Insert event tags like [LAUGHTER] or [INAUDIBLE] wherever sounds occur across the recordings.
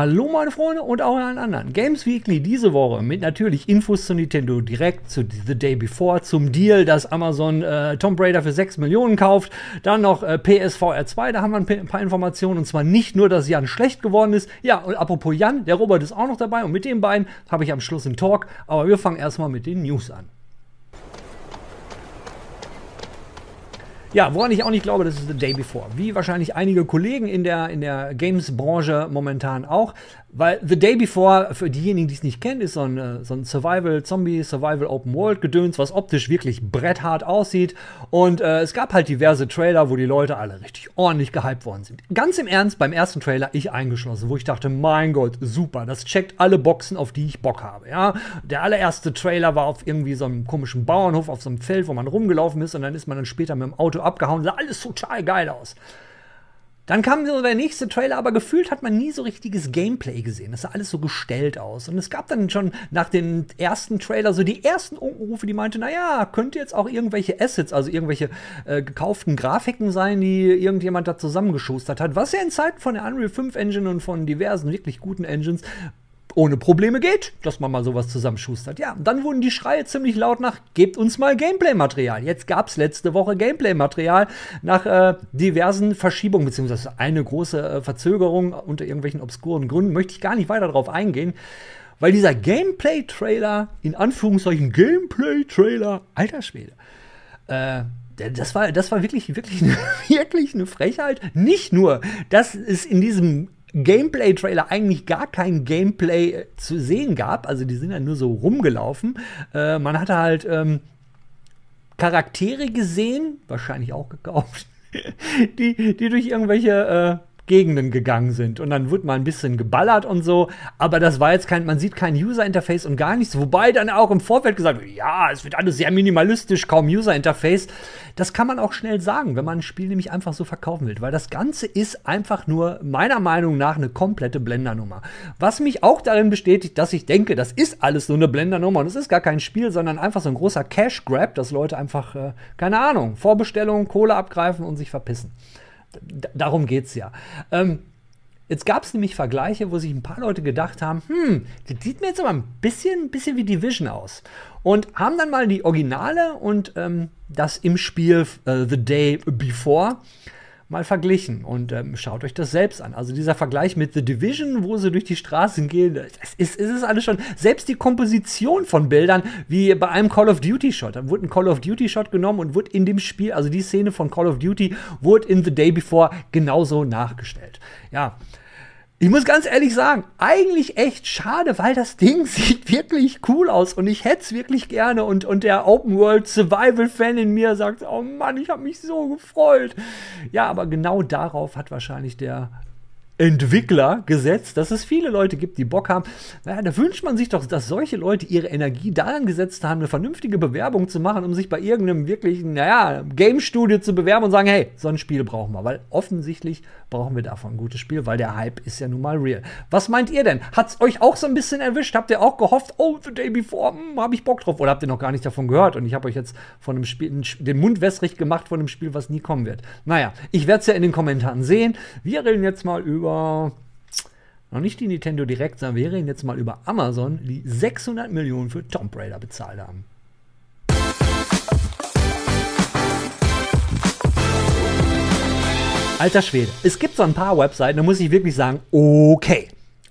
Hallo meine Freunde und auch allen anderen. Games Weekly diese Woche mit natürlich Infos zu Nintendo direkt zu The Day Before, zum Deal, dass Amazon äh, Tomb Raider für 6 Millionen kauft. Dann noch äh, PSVR 2, da haben wir ein paar Informationen. Und zwar nicht nur, dass Jan schlecht geworden ist. Ja, und apropos Jan, der Robert ist auch noch dabei. Und mit den beiden habe ich am Schluss einen Talk. Aber wir fangen erstmal mit den News an. Ja, woran ich auch nicht glaube, das ist The Day Before. Wie wahrscheinlich einige Kollegen in der, in der Games-Branche momentan auch. Weil The Day Before, für diejenigen, die es nicht kennen, ist so ein, äh, so ein Survival-Zombie, Survival-Open-World-Gedöns, was optisch wirklich bretthart aussieht. Und äh, es gab halt diverse Trailer, wo die Leute alle richtig ordentlich gehypt worden sind. Ganz im Ernst, beim ersten Trailer ich eingeschlossen, wo ich dachte, mein Gott, super, das checkt alle Boxen, auf die ich Bock habe. Ja? Der allererste Trailer war auf irgendwie so einem komischen Bauernhof, auf so einem Feld, wo man rumgelaufen ist und dann ist man dann später mit dem Auto abgehauen, sah alles total geil aus. Dann kam so der nächste Trailer, aber gefühlt hat man nie so richtiges Gameplay gesehen. Das sah alles so gestellt aus. Und es gab dann schon nach dem ersten Trailer so die ersten Umrufe, die meinten, naja, könnte jetzt auch irgendwelche Assets, also irgendwelche äh, gekauften Grafiken sein, die irgendjemand da zusammengeschustert hat. Was ja in Zeiten von der Unreal 5 Engine und von diversen wirklich guten Engines ohne Probleme geht, dass man mal sowas zusammenschustert. Ja, dann wurden die Schreie ziemlich laut nach, gebt uns mal Gameplay-Material. Jetzt gab es letzte Woche Gameplay-Material nach äh, diversen Verschiebungen, beziehungsweise eine große äh, Verzögerung unter irgendwelchen obskuren Gründen, möchte ich gar nicht weiter darauf eingehen. Weil dieser Gameplay-Trailer, in Anführungszeichen Gameplay-Trailer, alter Schwede, äh, das war, das war wirklich, wirklich, [LAUGHS] wirklich eine Frechheit. Nicht nur, dass es in diesem Gameplay-Trailer eigentlich gar kein Gameplay äh, zu sehen gab. Also die sind ja nur so rumgelaufen. Äh, man hatte halt ähm, Charaktere gesehen, wahrscheinlich auch gekauft, [LAUGHS] die, die durch irgendwelche äh, Gegenden gegangen sind. Und dann wird mal ein bisschen geballert und so. Aber das war jetzt kein, man sieht kein User-Interface und gar nichts. Wobei dann auch im Vorfeld gesagt wird, ja, es wird alles sehr minimalistisch, kaum User-Interface. Das kann man auch schnell sagen, wenn man ein Spiel nämlich einfach so verkaufen will. Weil das Ganze ist einfach nur meiner Meinung nach eine komplette Blendernummer. Was mich auch darin bestätigt, dass ich denke, das ist alles nur eine Blendernummer und es ist gar kein Spiel, sondern einfach so ein großer Cash-Grab, dass Leute einfach, äh, keine Ahnung, Vorbestellungen, Kohle abgreifen und sich verpissen darum geht es ja. Ähm, jetzt gab es nämlich Vergleiche, wo sich ein paar Leute gedacht haben, hm, das sieht mir jetzt aber ein bisschen, bisschen wie Division aus. Und haben dann mal die Originale und ähm, das im Spiel äh, The Day Before mal verglichen und ähm, schaut euch das selbst an. Also dieser Vergleich mit The Division, wo sie durch die Straßen gehen, es ist, es ist alles schon, selbst die Komposition von Bildern, wie bei einem Call of Duty Shot, da wurde ein Call of Duty Shot genommen und wurde in dem Spiel, also die Szene von Call of Duty, wurde in The Day Before genauso nachgestellt. Ja, ich muss ganz ehrlich sagen, eigentlich echt schade, weil das Ding [LAUGHS] sieht wirklich cool aus und ich hätte es wirklich gerne und, und der Open World Survival Fan in mir sagt, oh Mann, ich habe mich so gefreut. Ja, aber genau darauf hat wahrscheinlich der Entwickler gesetzt, dass es viele Leute gibt, die Bock haben. Naja, da wünscht man sich doch, dass solche Leute ihre Energie daran gesetzt haben, eine vernünftige Bewerbung zu machen, um sich bei irgendeinem wirklichen, naja, Game-Studio zu bewerben und sagen, hey, so ein Spiel brauchen wir. Weil offensichtlich brauchen wir davon ein gutes Spiel, weil der Hype ist ja nun mal real. Was meint ihr denn? Hat's euch auch so ein bisschen erwischt? Habt ihr auch gehofft, oh, the day before, hm, hab ich Bock drauf? Oder habt ihr noch gar nicht davon gehört? Und ich habe euch jetzt von einem Spiel, den Mund wässrig gemacht von einem Spiel, was nie kommen wird. Naja, ich werde es ja in den Kommentaren sehen. Wir reden jetzt mal über über noch nicht die Nintendo direkt, sondern wir reden jetzt mal über Amazon, die 600 Millionen für Tomb Raider bezahlt haben. Alter Schwede, es gibt so ein paar Webseiten, da muss ich wirklich sagen, okay.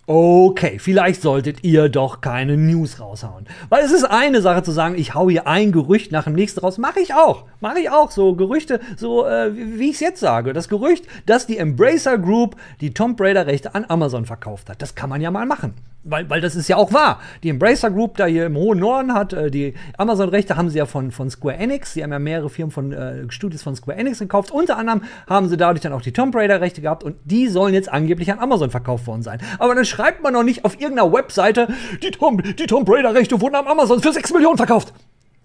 Okay, vielleicht solltet ihr doch keine News raushauen. Weil es ist eine Sache zu sagen, ich hau hier ein Gerücht nach dem nächsten raus. Mache ich auch. Mache ich auch. So Gerüchte, so äh, wie ich es jetzt sage. Das Gerücht, dass die Embracer Group die Tomb Raider Rechte an Amazon verkauft hat. Das kann man ja mal machen weil, weil das ist ja auch wahr. Die Embracer Group da hier im hohen Norden hat, äh, die Amazon-Rechte haben sie ja von, von Square Enix. Sie haben ja mehrere Firmen von äh, Studios von Square Enix gekauft. Unter anderem haben sie dadurch dann auch die Tomb Raider-Rechte gehabt und die sollen jetzt angeblich an Amazon verkauft worden sein. Aber dann schreibt man noch nicht auf irgendeiner Webseite, die Tomb, die Tomb Raider-Rechte wurden am Amazon für 6 Millionen verkauft.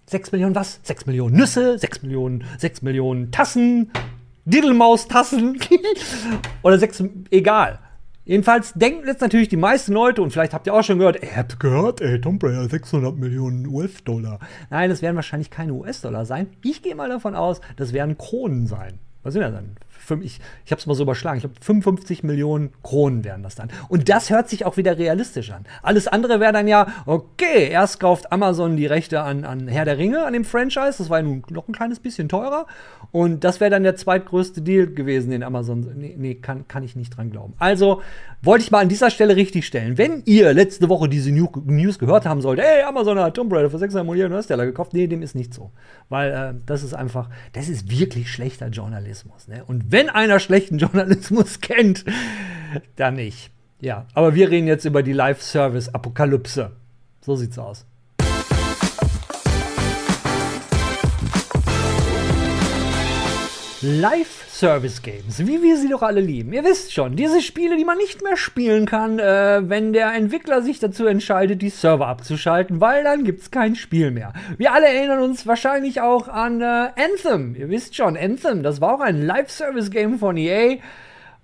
6 Millionen was? 6 Millionen Nüsse, 6 Millionen, 6 Millionen Tassen, Diddlemaus-Tassen [LAUGHS] oder 6, egal. Jedenfalls denken jetzt natürlich die meisten Leute, und vielleicht habt ihr auch schon gehört, ihr habt gehört, ey, Tomb Raider 600 Millionen US-Dollar. Nein, das werden wahrscheinlich keine US-Dollar sein. Ich gehe mal davon aus, das werden Kronen sein. Was sind das dann? Ich, ich habe es mal so überschlagen, ich glaube 55 Millionen Kronen wären das dann. Und das hört sich auch wieder realistisch an. Alles andere wäre dann ja, okay, erst kauft Amazon die Rechte an, an Herr der Ringe, an dem Franchise, das war ja nun noch ein kleines bisschen teurer. Und das wäre dann der zweitgrößte Deal gewesen, den Amazon, nee, nee kann, kann ich nicht dran glauben. Also wollte ich mal an dieser Stelle richtig stellen. Wenn ihr letzte Woche diese News gehört haben solltet, ey, Amazon hat Tomb Raider für 600 Millionen US-Dollar gekauft, nee, dem ist nicht so. Weil äh, das ist einfach, das ist wirklich schlechter Journalismus. Ne? Und wenn einer schlechten Journalismus [LAUGHS] kennt, dann nicht. Ja, aber wir reden jetzt über die Live-Service-Apokalypse. So sieht's aus. Live-Service-Games, wie wir sie doch alle lieben. Ihr wisst schon, diese Spiele, die man nicht mehr spielen kann, äh, wenn der Entwickler sich dazu entscheidet, die Server abzuschalten, weil dann gibt's kein Spiel mehr. Wir alle erinnern uns wahrscheinlich auch an äh, Anthem. Ihr wisst schon, Anthem, das war auch ein Live-Service-Game von EA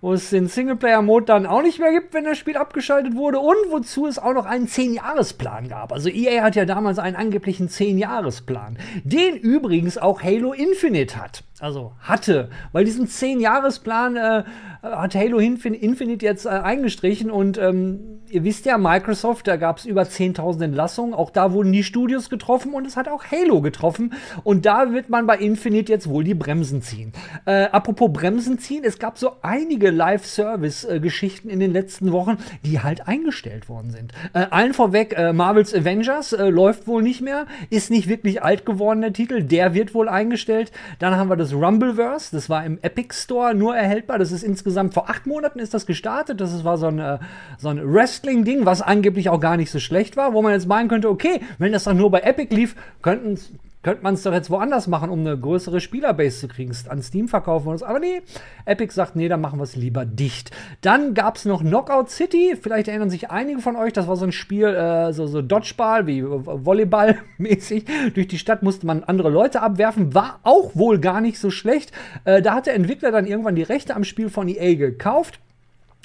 wo es den Singleplayer-Mode dann auch nicht mehr gibt, wenn das Spiel abgeschaltet wurde und wozu es auch noch einen 10-Jahres-Plan gab. Also EA hat ja damals einen angeblichen 10-Jahres-Plan, den übrigens auch Halo Infinite hat also hatte, weil diesen 10-Jahres-Plan äh, hat Halo Infinite jetzt äh, eingestrichen und ähm, ihr wisst ja, Microsoft, da gab es über 10.000 Entlassungen, auch da wurden die Studios getroffen und es hat auch Halo getroffen und da wird man bei Infinite jetzt wohl die Bremsen ziehen. Äh, apropos Bremsen ziehen, es gab so einige Live-Service-Geschichten in den letzten Wochen, die halt eingestellt worden sind. Äh, allen vorweg, äh, Marvels Avengers äh, läuft wohl nicht mehr, ist nicht wirklich alt geworden, der Titel, der wird wohl eingestellt. Dann haben wir das das Rumbleverse. Das war im Epic Store nur erhältbar. Das ist insgesamt vor acht Monaten ist das gestartet. Das war so ein, äh, so ein Wrestling-Ding, was angeblich auch gar nicht so schlecht war, wo man jetzt meinen könnte, okay, wenn das doch nur bei Epic lief, könnten könnte man es doch jetzt woanders machen, um eine größere Spielerbase zu kriegen. An Steam verkaufen wir das. Aber nee, Epic sagt, nee, dann machen wir es lieber dicht. Dann gab es noch Knockout City. Vielleicht erinnern sich einige von euch, das war so ein Spiel, äh, so, so Dodgeball, wie Volleyball-mäßig. [LAUGHS] Durch die Stadt musste man andere Leute abwerfen. War auch wohl gar nicht so schlecht. Äh, da hat der Entwickler dann irgendwann die Rechte am Spiel von EA gekauft.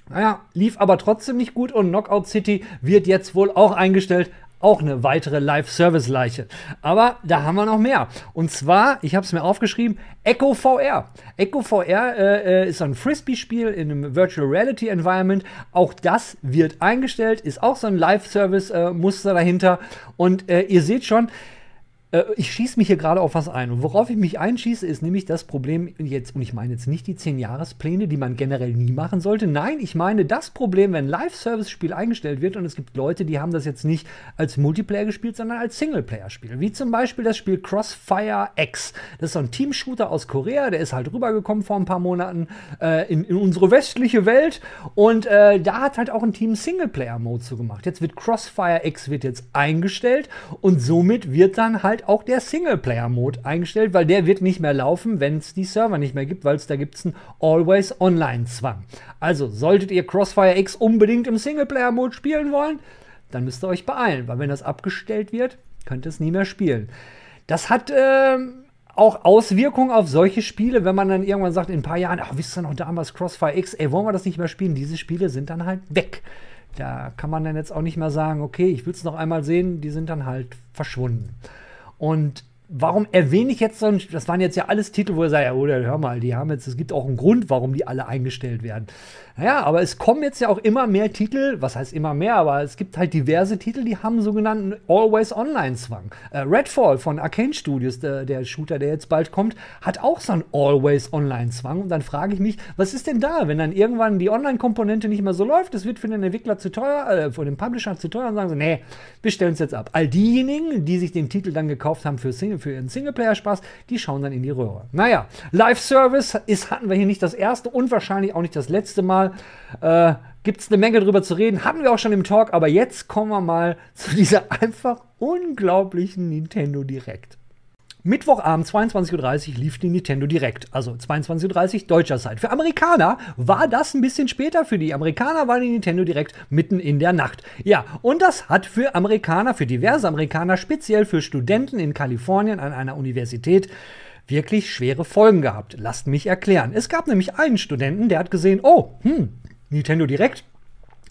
Naja, lief aber trotzdem nicht gut und Knockout City wird jetzt wohl auch eingestellt auch eine weitere Live-Service-Leiche. Aber da haben wir noch mehr. Und zwar, ich habe es mir aufgeschrieben, Echo VR. Echo VR äh, äh, ist ein Frisbee-Spiel in einem Virtual Reality Environment. Auch das wird eingestellt, ist auch so ein Live-Service-Muster äh, dahinter. Und äh, ihr seht schon, äh, ich schieße mich hier gerade auf was ein. Und worauf ich mich einschieße, ist nämlich das Problem jetzt, und ich meine jetzt nicht die 10-Jahres-Pläne, die man generell nie machen sollte. Nein, ich meine das Problem, wenn ein Live-Service-Spiel eingestellt wird und es gibt Leute, die haben das jetzt nicht als Multiplayer gespielt, sondern als Singleplayer-Spiel. Wie zum Beispiel das Spiel Crossfire X. Das ist so ein Team-Shooter aus Korea, der ist halt rübergekommen vor ein paar Monaten äh, in, in, unsere westliche Welt. Und äh, da hat halt auch ein Team Singleplayer-Mode zu gemacht. Jetzt wird Crossfire X wird jetzt eingestellt und somit wird dann halt auch der Singleplayer-Mode eingestellt, weil der wird nicht mehr laufen, wenn es die Server nicht mehr gibt, weil es da gibt es einen Always-Online-Zwang. Also solltet ihr Crossfire X unbedingt im Singleplayer-Mode spielen wollen, dann müsst ihr euch beeilen, weil wenn das abgestellt wird, könnt ihr es nie mehr spielen. Das hat äh, auch Auswirkungen auf solche Spiele, wenn man dann irgendwann sagt, in ein paar Jahren, ach, wisst ihr noch damals Crossfire X, ey, wollen wir das nicht mehr spielen? Diese Spiele sind dann halt weg. Da kann man dann jetzt auch nicht mehr sagen, okay, ich will es noch einmal sehen, die sind dann halt verschwunden. Und warum erwähne ich jetzt so ein, das waren jetzt ja alles Titel, wo ihr sagt, ja, oder hör mal, die haben jetzt, es gibt auch einen Grund, warum die alle eingestellt werden. Naja, aber es kommen jetzt ja auch immer mehr Titel, was heißt immer mehr, aber es gibt halt diverse Titel, die haben sogenannten Always-Online-Zwang. Äh, Redfall von Arcane Studios, der, der, Shooter, der jetzt bald kommt, hat auch so einen Always-Online-Zwang. Und dann frage ich mich, was ist denn da, wenn dann irgendwann die Online-Komponente nicht mehr so läuft, es wird für den Entwickler zu teuer, äh, für den Publisher zu teuer, und sagen sie, nee, wir stellen es jetzt ab. All diejenigen, die sich den Titel dann gekauft haben für, Single, für ihren Singleplayer-Spaß, die schauen dann in die Röhre. Naja, Live-Service ist, hatten wir hier nicht das erste und wahrscheinlich auch nicht das letzte Mal mal. Äh, Gibt es eine Menge drüber zu reden. Hatten wir auch schon im Talk, aber jetzt kommen wir mal zu dieser [LAUGHS] einfach unglaublichen Nintendo Direct. Mittwochabend 22.30 Uhr lief die Nintendo Direct, also 22.30 Uhr deutscher Zeit. Für Amerikaner war das ein bisschen später. Für die Amerikaner war die Nintendo Direct mitten in der Nacht. Ja, und das hat für Amerikaner, für diverse Amerikaner, speziell für Studenten in Kalifornien an einer Universität, wirklich schwere Folgen gehabt. Lasst mich erklären. Es gab nämlich einen Studenten, der hat gesehen, oh, hm, Nintendo Direct,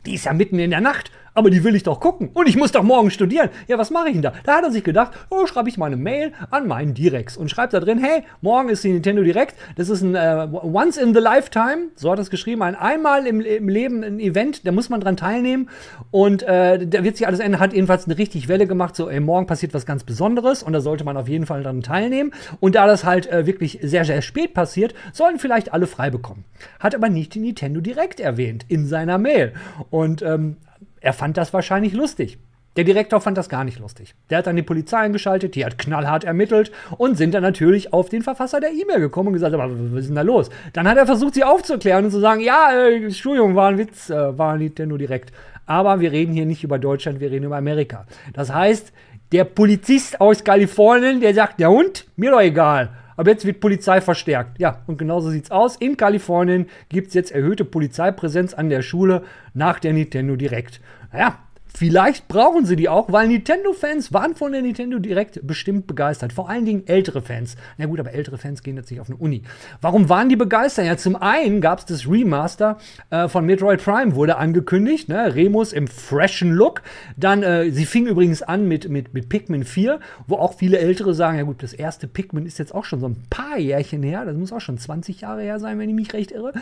die ist ja mitten in der Nacht. Aber die will ich doch gucken und ich muss doch morgen studieren. Ja, was mache ich denn da? Da hat er sich gedacht, oh, schreibe ich mal eine Mail an meinen Direx und schreibt da drin, hey, morgen ist die Nintendo Direct. Das ist ein äh, Once in the Lifetime, so hat er es geschrieben, ein einmal im, im, Leben ein Event, da muss man dran teilnehmen und äh, da wird sich alles ändern. Hat jedenfalls eine richtig Welle gemacht, so, ey, morgen passiert was ganz Besonderes und da sollte man auf jeden Fall dran teilnehmen. Und da das halt äh, wirklich sehr, sehr spät passiert, sollen vielleicht alle frei bekommen. Hat aber nicht die Nintendo Direct erwähnt in seiner Mail. Und ähm, er fand das wahrscheinlich lustig. Der Direktor fand das gar nicht lustig. Der hat dann die Polizei eingeschaltet, die hat knallhart ermittelt und sind dann natürlich auf den Verfasser der E-Mail gekommen und gesagt, aber was ist denn da los? Dann hat er versucht, sie aufzuklären und zu sagen, ja, äh, Entschuldigung, war ein Witz, äh, war Nintendo direkt. Aber wir reden hier nicht über Deutschland, wir reden über Amerika. Das heißt, der Polizist aus Kalifornien, der sagt, der Hund, mir doch egal. Aber jetzt wird Polizei verstärkt. Ja, und genauso sieht's aus. In Kalifornien gibt es jetzt erhöhte Polizeipräsenz an der Schule nach der Nintendo Direct. Naja, Vielleicht brauchen sie die auch, weil Nintendo-Fans waren von der Nintendo Direct bestimmt begeistert. Vor allen Dingen ältere Fans. Na gut, aber ältere Fans gehen jetzt nicht auf eine Uni. Warum waren die begeistert? Ja, zum einen gab es das Remaster äh, von Metroid Prime, wurde angekündigt. Ne? Remus im freshen Look. Dann, äh, sie fing übrigens an mit, mit, mit Pikmin 4, wo auch viele Ältere sagen, ja gut, das erste Pikmin ist jetzt auch schon so ein paar Jährchen her. Das muss auch schon 20 Jahre her sein, wenn ich mich recht irre.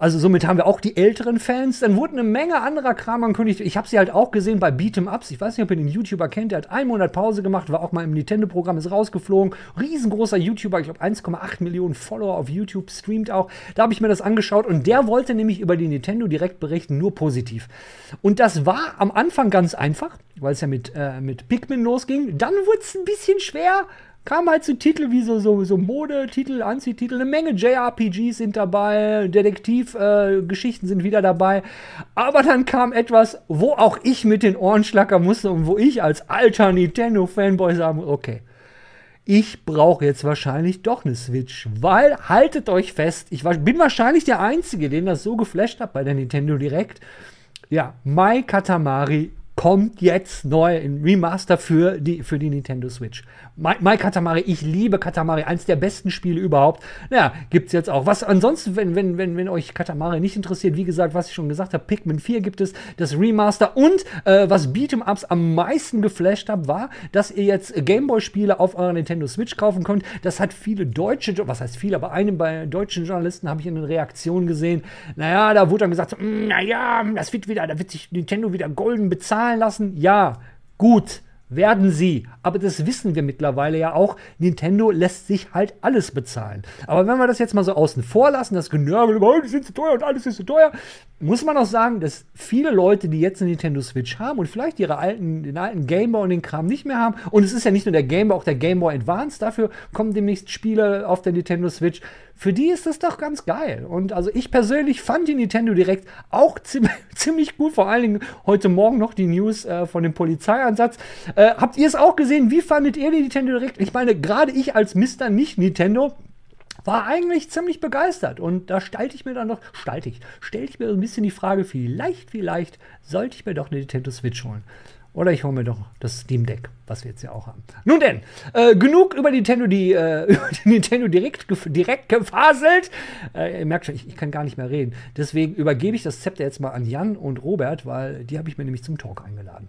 Also somit haben wir auch die älteren Fans. Dann wurde eine Menge anderer Kram angekündigt. Ich habe sie halt auch gesehen bei Beat'em Ups. Ich weiß nicht, ob ihr den YouTuber kennt. Der hat einen Monat Pause gemacht, war auch mal im Nintendo-Programm, ist rausgeflogen. Riesengroßer YouTuber, ich glaube 1,8 Millionen Follower auf YouTube, streamt auch. Da habe ich mir das angeschaut und der wollte nämlich über die Nintendo direkt berichten, nur positiv. Und das war am Anfang ganz einfach, weil es ja mit, äh, mit Pikmin losging. Dann wurde es ein bisschen schwer kamen halt so Titel wie so, so, so Modetitel, Anziehtitel, eine Menge JRPGs sind dabei, Detektivgeschichten äh, sind wieder dabei. Aber dann kam etwas, wo auch ich mit den Ohren schlackern musste und wo ich als alter Nintendo-Fanboy sagen muss, okay, ich brauche jetzt wahrscheinlich doch eine Switch, weil haltet euch fest, ich bin wahrscheinlich der Einzige, den das so geflasht hat bei der Nintendo Direct. Ja, Mai Katamari kommt jetzt neu in Remaster für die, für die Nintendo Switch. My, My Katamari, ich liebe Katamari, eins der besten Spiele überhaupt. Naja, gibt's jetzt auch. Was ansonsten, wenn, wenn, wenn, wenn euch Katamari nicht interessiert, wie gesagt, was ich schon gesagt habe, Pikmin 4 gibt es, das Remaster und äh, was Beat'em Ups am meisten geflasht hat, war, dass ihr jetzt Gameboy-Spiele auf eurer Nintendo Switch kaufen könnt. Das hat viele deutsche, was heißt viele, aber einem bei deutschen Journalisten habe ich in den Reaktionen gesehen. Naja, da wurde dann gesagt, hm, naja, das wird wieder, da wird sich Nintendo wieder golden bezahlen lassen. Ja, gut werden sie. Aber das wissen wir mittlerweile ja auch. Nintendo lässt sich halt alles bezahlen. Aber wenn wir das jetzt mal so außen vor lassen, das Genörgel, oh, die sind zu teuer und alles ist zu teuer, muss man auch sagen, dass viele Leute, die jetzt eine Nintendo Switch haben und vielleicht ihre alten, den alten Game Boy und den Kram nicht mehr haben, und es ist ja nicht nur der Game Boy, auch der Game Boy Advance, dafür kommen demnächst Spiele auf der Nintendo Switch. Für die ist das doch ganz geil. Und also ich persönlich fand die Nintendo direkt auch [LAUGHS] ziemlich, gut. Vor allen Dingen heute Morgen noch die News äh, von dem Polizeieinsatz. Äh, habt ihr es auch gesehen? Wie fandet ihr die Nintendo direkt? Ich meine, gerade ich als Mister nicht Nintendo war eigentlich ziemlich begeistert. Und da stellte ich mir dann noch, stellte ich, stellte ich mir ein bisschen die Frage, vielleicht, vielleicht sollte ich mir doch eine Nintendo Switch holen. Oder ich hole mir doch das Steam Deck, was wir jetzt ja auch haben. Nun denn, äh, genug über Nintendo, die, äh, [LAUGHS] über die Nintendo direkt, direkt gefaselt. Äh, ihr merkt schon, ich, ich, kann gar nicht mehr reden. Deswegen übergebe ich das Zepter jetzt mal an Jan und Robert, weil die habe ich mir nämlich zum Talk eingeladen.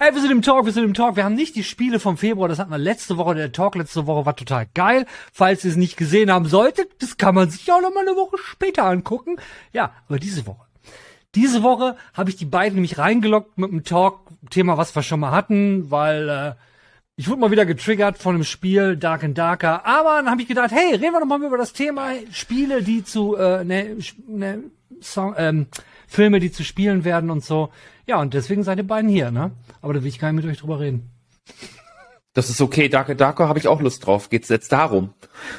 Hey, wir sind im Talk, wir sind im Talk. Wir haben nicht die Spiele vom Februar, das hatten wir letzte Woche. Der Talk letzte Woche war total geil. Falls ihr es nicht gesehen haben solltet, das kann man sich auch noch mal eine Woche später angucken. Ja, aber diese Woche. Diese Woche habe ich die beiden nämlich reingeloggt mit einem Talk-Thema, was wir schon mal hatten, weil äh, ich wurde mal wieder getriggert von dem Spiel Dark and Darker. Aber dann habe ich gedacht, hey, reden wir doch mal über das Thema Spiele, die zu äh, ne, ne Song, ähm, Filme, die zu spielen werden und so. Ja, und deswegen seid ihr beiden hier, ne? Aber da will ich gar nicht mit euch drüber reden. Das ist okay, Darker Darker habe ich auch Lust drauf. Geht's jetzt darum?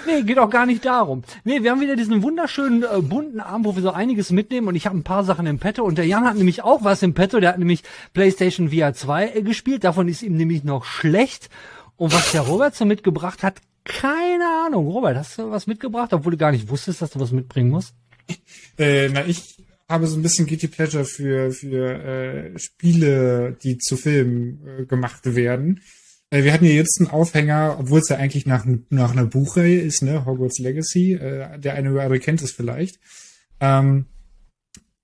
Nee, geht auch gar nicht darum. Nee, wir haben wieder diesen wunderschönen äh, bunten Arm, wo wir so einiges mitnehmen und ich habe ein paar Sachen im Petto und der Jan hat nämlich auch was im Petto, der hat nämlich PlayStation VR 2 äh, gespielt, davon ist ihm nämlich noch schlecht und was der Robert so mitgebracht hat, keine Ahnung. Robert, hast du was mitgebracht, obwohl du gar nicht wusstest, dass du was mitbringen musst? [LAUGHS] Äh, na, ich habe so ein bisschen Guilty Pleasure für, für äh, Spiele, die zu Filmen äh, gemacht werden. Äh, wir hatten ja jetzt einen Aufhänger, obwohl es ja eigentlich nach, nach einer Buchreihe ist, ne? Hogwarts Legacy. Äh, der eine oder andere kennt es vielleicht. Ähm,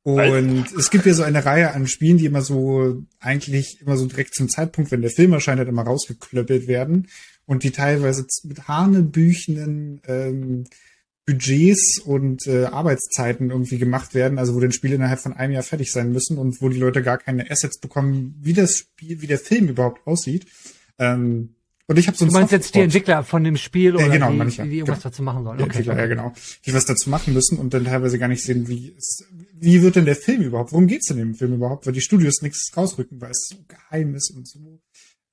Und es gibt ja so eine Reihe an Spielen, die immer so, eigentlich immer so direkt zum Zeitpunkt, wenn der Film erscheint, halt immer rausgeklöppelt werden und die teilweise mit hanebüchenen ähm, Budgets und äh, Arbeitszeiten irgendwie gemacht werden, also wo den Spiel innerhalb von einem Jahr fertig sein müssen und wo die Leute gar keine Assets bekommen, wie das Spiel, wie der Film überhaupt aussieht. Ähm, und ich habe so ein Du meinst jetzt die Entwickler von dem Spiel oder ja, genau, die, manchmal, die irgendwas genau. dazu machen sollen? Die Entwickler, ja genau. Die was dazu machen müssen und dann teilweise gar nicht sehen, wie es, wie wird denn der Film überhaupt? Worum geht's denn im Film überhaupt? Weil die Studios nichts rausrücken, weil es so geheim ist und so.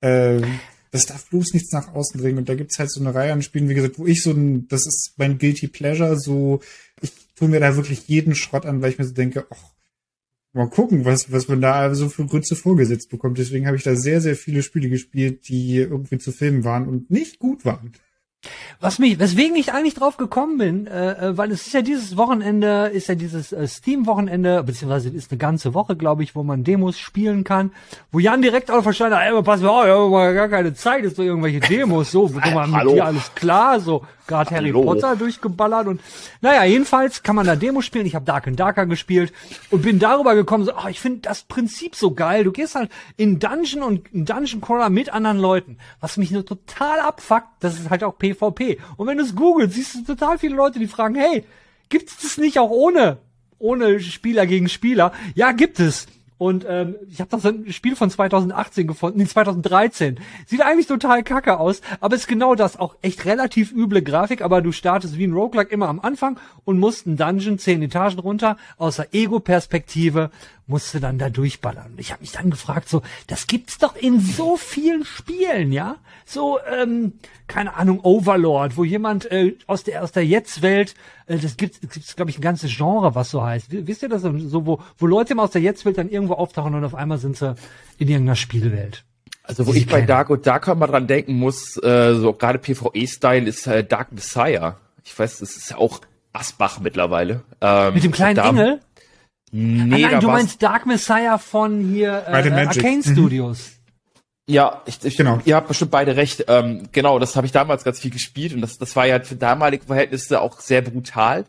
Ähm, das darf bloß nichts nach außen dringen. Und da gibt's halt so eine Reihe an Spielen, wie gesagt, wo ich so ein, das ist mein Guilty Pleasure, so, ich tue mir da wirklich jeden Schrott an, weil ich mir so denke, ach, mal gucken, was, was man da so für Grütze vorgesetzt bekommt. Deswegen habe ich da sehr, sehr viele Spiele gespielt, die irgendwie zu filmen waren und nicht gut waren. Was mich, weswegen ich eigentlich drauf gekommen bin, äh, äh, weil es ist ja dieses Wochenende, ist ja dieses äh, Steam-Wochenende, beziehungsweise ist eine ganze Woche, glaube ich, wo man Demos spielen kann, wo Jan direkt auch verstanden hat, ey, pass mal auf, ich habe gar keine Zeit, ist so irgendwelche Demos, so, wo man mit dir alles klar, so, gerade Harry. Potter durchgeballert und, naja, jedenfalls kann man da Demos spielen, ich habe Dark and Darker gespielt und bin darüber gekommen, so, ah, ich finde das Prinzip so geil, du gehst halt in Dungeon und in Dungeon Crawler mit anderen Leuten, was mich nur total abfuckt, das ist halt auch PvP. Und wenn du es googelst, siehst du total viele Leute, die fragen, hey, gibt's das nicht auch ohne, ohne Spieler gegen Spieler? Ja, gibt es. Und ähm, ich habe das ein Spiel von 2018 gefunden, nee, 2013. Sieht eigentlich total kacke aus, aber ist genau das. Auch echt relativ üble Grafik, aber du startest wie ein Roguelike immer am Anfang und musst einen Dungeon zehn Etagen runter, aus der Ego-Perspektive musst du dann da durchballern. Und ich habe mich dann gefragt, so, das gibt's doch in so vielen Spielen, ja? So, ähm, keine Ahnung, Overlord, wo jemand äh, aus der aus der Jetzt-Welt, äh, das gibt gibt's glaube ich ein ganzes Genre, was so heißt. Wisst ihr das so, wo wo Leute immer aus der Jetzt-Welt dann irgendwo auftauchen und auf einmal sind sie in irgendeiner Spielwelt. Also wo Sie ich bei kennen. Dark und Darker mal dran denken muss, äh, so gerade PvE-Style ist äh, Dark Messiah. Ich weiß, das ist ja auch Asbach mittlerweile. Ähm, Mit dem kleinen Engel? Nee, ah, nein, du meinst Dark Messiah von hier Bei äh, äh. Arcane Mhm. Studios. Ja, ich, ich, Genau. ihr habt bestimmt beide recht. Ähm, genau, das habe ich damals ganz viel gespielt und das, das war ja für damalige Verhältnisse auch sehr brutal.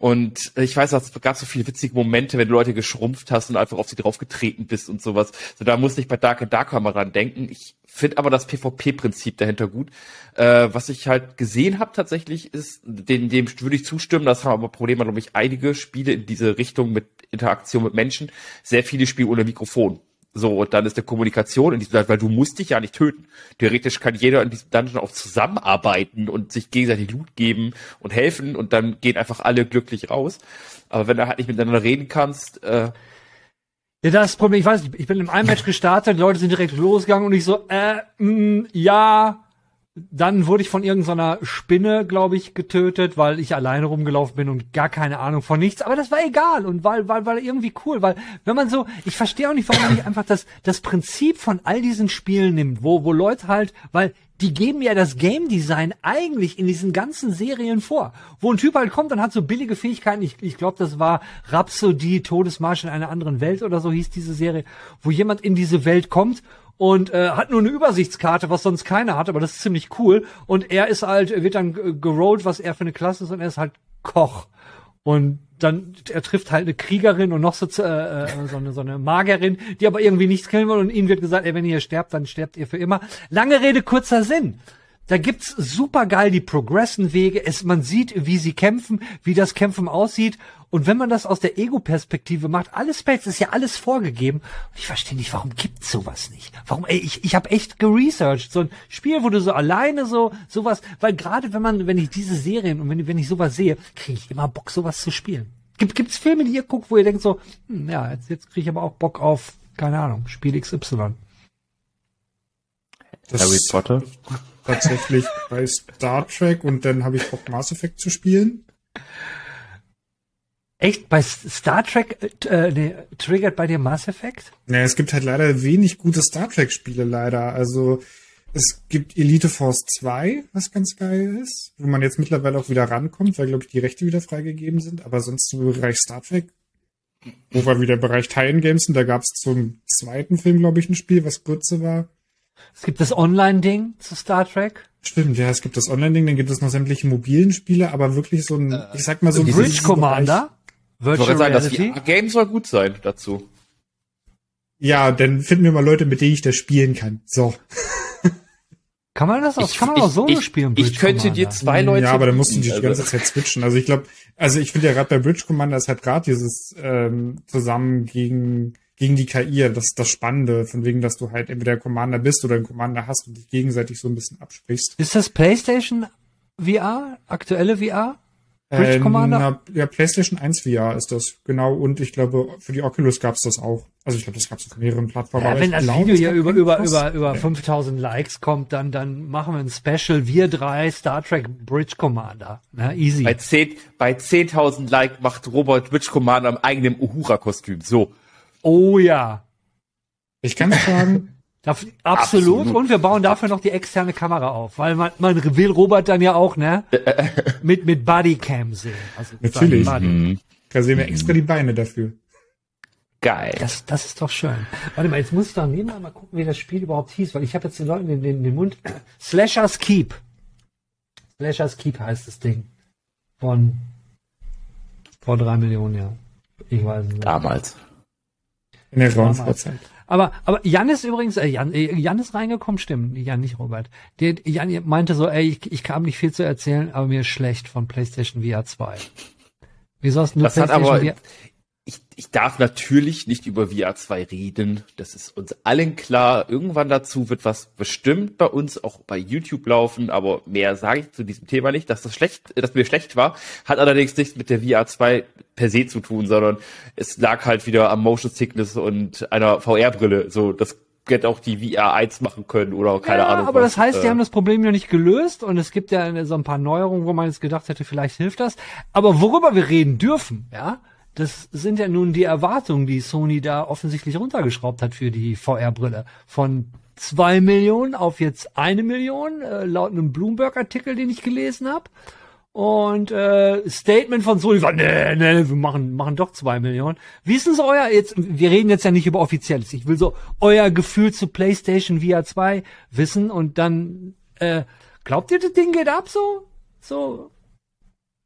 Und ich weiß, es gab so viele witzige Momente, wenn du Leute geschrumpft hast und einfach auf sie draufgetreten bist und sowas. So, da musste ich bei Dark and Darker mal dran denken. Ich finde aber das PvP-Prinzip dahinter gut. Äh, was ich halt gesehen habe tatsächlich ist, dem, dem würde ich zustimmen, das haben aber Probleme, glaube ich, einige Spiele in diese Richtung mit Interaktion mit Menschen. Sehr viele Spiele ohne Mikrofon. So, und dann ist der Kommunikation in diesem, weil du musst dich ja nicht töten. Theoretisch kann jeder in diesem Dungeon auch zusammenarbeiten und sich gegenseitig Loot geben und helfen und dann gehen einfach alle glücklich raus. Aber wenn du halt nicht miteinander reden kannst, äh, Ja, das Problem, ich weiß nicht, ich bin im Match gestartet, die Leute sind direkt losgegangen und ich so, äh, mh, ja. Dann wurde ich von irgendeiner Spinne, glaube ich, getötet, weil ich alleine rumgelaufen bin und gar keine Ahnung von nichts. Aber das war egal und weil, weil, weil irgendwie cool, weil wenn man so, ich verstehe auch nicht, warum man nicht einfach das, das Prinzip von all diesen Spielen nimmt, wo, wo Leute halt, weil die geben ja das Game Design eigentlich in diesen ganzen Serien vor. Wo ein Typ halt kommt und hat so billige Fähigkeiten. Ich, ich glaube, das war Rhapsody, Todesmarsch in einer anderen Welt oder so hieß diese Serie, wo jemand in diese Welt kommt und äh, hat nur eine Übersichtskarte, was sonst keiner hat, aber das ist ziemlich cool. Und er ist halt, wird dann gerollt, was er für eine Klasse ist und er ist halt Koch. Und dann, er trifft halt eine Kriegerin und noch so, äh, äh, so, eine, so eine Magerin, die aber irgendwie nichts killen will und ihnen wird gesagt, ey, wenn ihr sterbt, dann sterbt ihr für immer. Lange Rede, kurzer Sinn. Da gibt's super geil die Progression-Wege. Es, man sieht, wie sie kämpfen, wie das Kämpfen aussieht. Und wenn man das aus der Ego-Perspektive macht, alles Spells ist ja alles vorgegeben. Und ich verstehe nicht, warum gibt's sowas nicht? Warum, ey, ich, ich habe echt geresearched. So ein Spiel, wo du so alleine so, sowas, weil gerade wenn man, wenn ich diese Serien und wenn, wenn ich sowas sehe, kriege ich immer Bock, sowas zu spielen. Gibt, gibt's Filme, die ihr guckt, wo ihr denkt so, hm, ja, jetzt, jetzt kriege ich aber auch Bock auf, keine Ahnung, Spiel XY. Das Harry Potter. Tatsächlich bei Star Trek und dann habe ich Bock Mass Effect zu spielen. Echt? Bei Star Trek, äh, nee, triggert bei dir Mass Effect? Naja, es gibt halt leider wenig gute Star Trek Spiele leider. Also es gibt Elite Force 2, was ganz geil ist, wo man jetzt mittlerweile auch wieder rankommt, weil glaube ich die Rechte wieder freigegeben sind. Aber sonst im Bereich Star Trek, wo wir wieder im Bereich Tie-In Games sind, da gab es zum zweiten Film glaube ich ein Spiel, was kürzer war. Es gibt das Online-Ding zu Star Trek. Stimmt, ja, es gibt das Online-Ding, dann gibt es noch sämtliche mobilen Spiele, aber wirklich so ein, ich sag mal so ein Bridge Commander. Virtual sagen, das VR-Game soll gut sein dazu. Ja, dann finden wir mal Leute, mit denen ich das spielen kann. So. [LAUGHS] Kann man das auch, ich, kann man auch so ich, spielen? Bridge ich könnte Commander. dir zwei Leute. Ja, aber dann musst du die, die ganze Zeit switchen. Also ich glaube, also ich finde ja gerade bei Bridge Commander ist halt gerade dieses ähm, zusammen gegen gegen die KI, das ist das Spannende, von wegen, dass du halt entweder Commander bist oder einen Commander hast und dich gegenseitig so ein bisschen absprichst. Ist das PlayStation VR, aktuelle VR? Bridge äh, Commander? Na, ja, PlayStation 1 VR ist das, genau. Und ich glaube, für die Oculus gab es das auch. Also ich glaube, das gab es auf mehreren Plattformen. Ja, wenn das glaub, Video hier über, über, über, über 5000 Likes kommt, dann, dann machen wir ein Special. Wir drei Star Trek Bridge Commander. Na, easy. Bei 10.000 bei 10 Like macht Robert Bridge Commander im eigenen Uhura-Kostüm. So. Oh ja. Ich kann sagen, [LAUGHS] Darf, absolut. absolut. Und wir bauen dafür noch die externe Kamera auf, weil man, man will Robert dann ja auch, ne? [LAUGHS] mit, mit Bodycam sehen. Also Natürlich. Mhm. Da sehen wir extra die Beine dafür. Geil. Das, das ist doch schön. Warte mal, jetzt muss ich doch nebenbei mal gucken, wie das Spiel überhaupt hieß, weil ich habe jetzt den Leuten den, den, den Mund. [CLEARS THROAT] Slashers Keep. Slashers Keep heißt das Ding. Von vor drei Millionen Jahren. Ich weiß nicht. Damals. In der Raumvorzeit. Aber, aber Jan ist übrigens, äh, Jan, äh, Jan ist reingekommen, stimmt. Jan, nicht Robert. Der, Jan meinte so, ey, ich, ich kam nicht viel zu erzählen, aber mir ist schlecht von PlayStation VR 2. Wieso hast du nur das PlayStation hat aber, VR? Ich, darf natürlich nicht über VR 2 reden. Das ist uns allen klar. Irgendwann dazu wird was bestimmt bei uns auch bei YouTube laufen, aber mehr sage ich zu diesem Thema nicht. Dass das schlecht, dass mir schlecht war, hat allerdings nichts mit der VR 2 per se zu tun, sondern es lag halt wieder am Motion Sickness und einer VR-Brille. So, das hätte auch die VR 1 machen können oder keine ja, Ahnung. Aber was, das heißt, die äh, haben das Problem ja nicht gelöst und es gibt ja so ein paar Neuerungen, wo man jetzt gedacht hätte, vielleicht hilft das. Aber worüber wir reden dürfen, ja, das sind ja nun die Erwartungen, die Sony da offensichtlich runtergeschraubt hat für die VR-Brille. Von zwei Millionen auf jetzt eine Million, äh, laut einem Bloomberg-Artikel, den ich gelesen habe. Und äh, Statement von Sony war, nee, nee, wir machen, machen doch zwei Millionen. Wie ist denn so euer, jetzt, wir reden jetzt ja nicht über Offizielles, ich will so euer Gefühl zu PlayStation VR 2 wissen und dann, äh, glaubt ihr, das Ding geht ab so? So,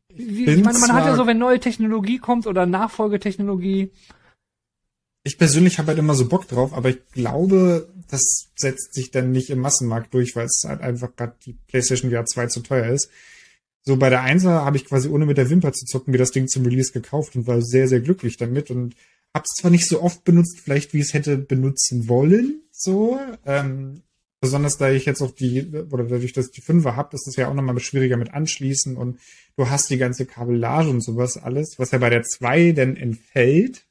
ich meine, man hat ja so, wenn neue Technologie kommt oder Nachfolgetechnologie. Ich persönlich habe halt immer so Bock drauf, aber ich glaube, das setzt sich dann nicht im Massenmarkt durch, weil es halt einfach gerade die PlayStation VR 2 zu teuer ist. So bei der 1 habe ich quasi ohne mit der Wimper zu zucken mir das Ding zum Release gekauft und war sehr, sehr glücklich damit und habe es zwar nicht so oft benutzt, vielleicht wie ich es hätte benutzen wollen, so, ähm, Besonders da ich jetzt auch die, oder dadurch, dass ich die Fünfer habe, ist es ja auch nochmal schwieriger mit anschließen und du hast die ganze Kabellage und sowas alles, was ja bei der 2 dann entfällt.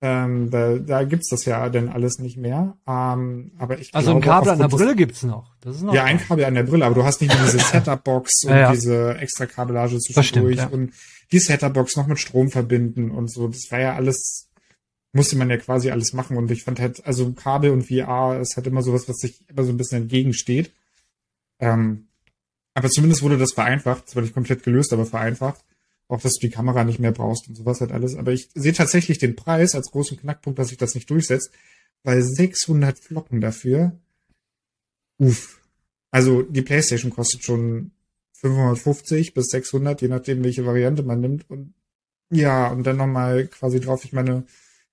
Ähm, da, da gibt's das ja dann alles nicht mehr. Ähm, aber ich also glaube, ein Kabel an der Brille gibt's noch. Das ist noch ja, ein Kabel an der Brille, aber du hast nicht mehr diese [LAUGHS] Setup-Box und ja, ja. diese extra Kabellage zwischendurch ja. und die Setup-Box noch mit Strom verbinden und so. Das war ja alles musste man ja quasi alles machen. Und ich fand halt, also Kabel und VR ist halt immer sowas, was sich immer so ein bisschen entgegensteht. Ähm, aber zumindest wurde das vereinfacht. Zwar nicht komplett gelöst, aber vereinfacht. Auch, dass du die Kamera nicht mehr brauchst und sowas halt alles. Aber ich sehe tatsächlich den Preis als großen Knackpunkt, dass sich das nicht durchsetzt, weil 600 Flocken dafür, uff. Also die Playstation kostet schon 550 bis 600, je nachdem, welche Variante man nimmt. Und ja, und dann nochmal quasi drauf, ich meine,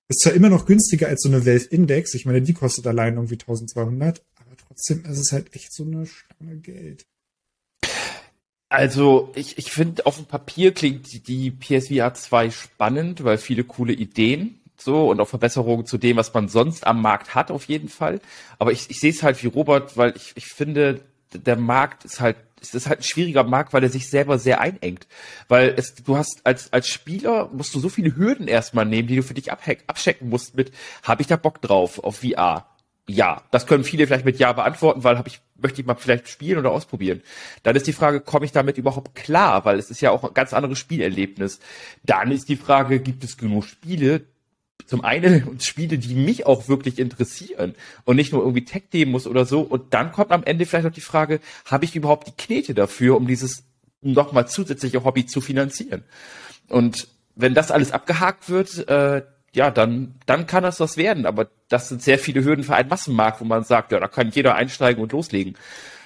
ist zwar immer noch günstiger als so eine Valve Index. Ich meine, die kostet allein irgendwie 1200, aber trotzdem ist es halt echt so eine Stange Geld. Also, ich, ich finde, auf dem Papier klingt die PSVR 2 spannend, weil viele coole Ideen so und auch Verbesserungen zu dem, was man sonst am Markt hat, auf jeden Fall. Aber ich, ich sehe es halt wie Robert, weil ich, ich finde, der Markt ist halt es ist halt ein schwieriger Markt, weil er sich selber sehr einengt. Weil es, du hast als, als Spieler musst du so viele Hürden erstmal nehmen, die du für dich abchecken musst mit, habe ich da Bock drauf auf VR? Ja, das können viele vielleicht mit Ja beantworten, weil habe ich, möchte ich mal vielleicht spielen oder ausprobieren. Dann ist die Frage, komme ich damit überhaupt klar? Weil es ist ja auch ein ganz anderes Spielerlebnis. Dann ist die Frage, gibt es genug Spiele, zum einen [LAUGHS] Spiele, die mich auch wirklich interessieren und nicht nur irgendwie Tech-Demos oder so. Und dann kommt am Ende vielleicht noch die Frage, habe ich überhaupt die Knete dafür, um dieses nochmal zusätzliche Hobby zu finanzieren? Und wenn das alles abgehakt wird, äh, ja, dann, dann kann das was werden. Aber das sind sehr viele Hürden für einen Massenmarkt, wo man sagt, ja, da kann jeder einsteigen und loslegen.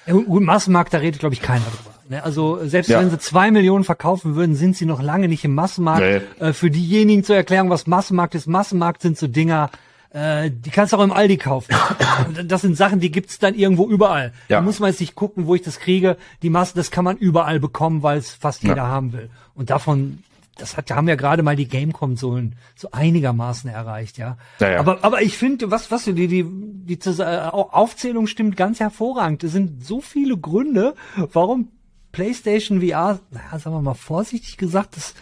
Ja, Massenmarkt, da redet, glaube ich, keiner drüber. Ne? Also selbst Ja. wenn sie zwei Millionen verkaufen würden, sind sie noch lange nicht im Massenmarkt. Nee. Äh, für diejenigen zur Erklärung, was Massenmarkt ist. Massenmarkt sind so Dinger, äh, die kannst du auch im Aldi kaufen. [LAUGHS] das sind Sachen, die gibt's dann irgendwo überall. Ja. Da muss man jetzt nicht gucken, wo ich das kriege. Die Masse, das kann man überall bekommen, weil es fast jeder haben will. Und davon, das hat, haben ja gerade mal die Game-Konsolen so einigermaßen erreicht, ja. Ja, ja. Aber, aber ich finde, was, was die, die, die äh, Aufzählung stimmt ganz hervorragend. Es sind so viele Gründe, warum PlayStation VR, naja, sagen wir mal vorsichtig gesagt, das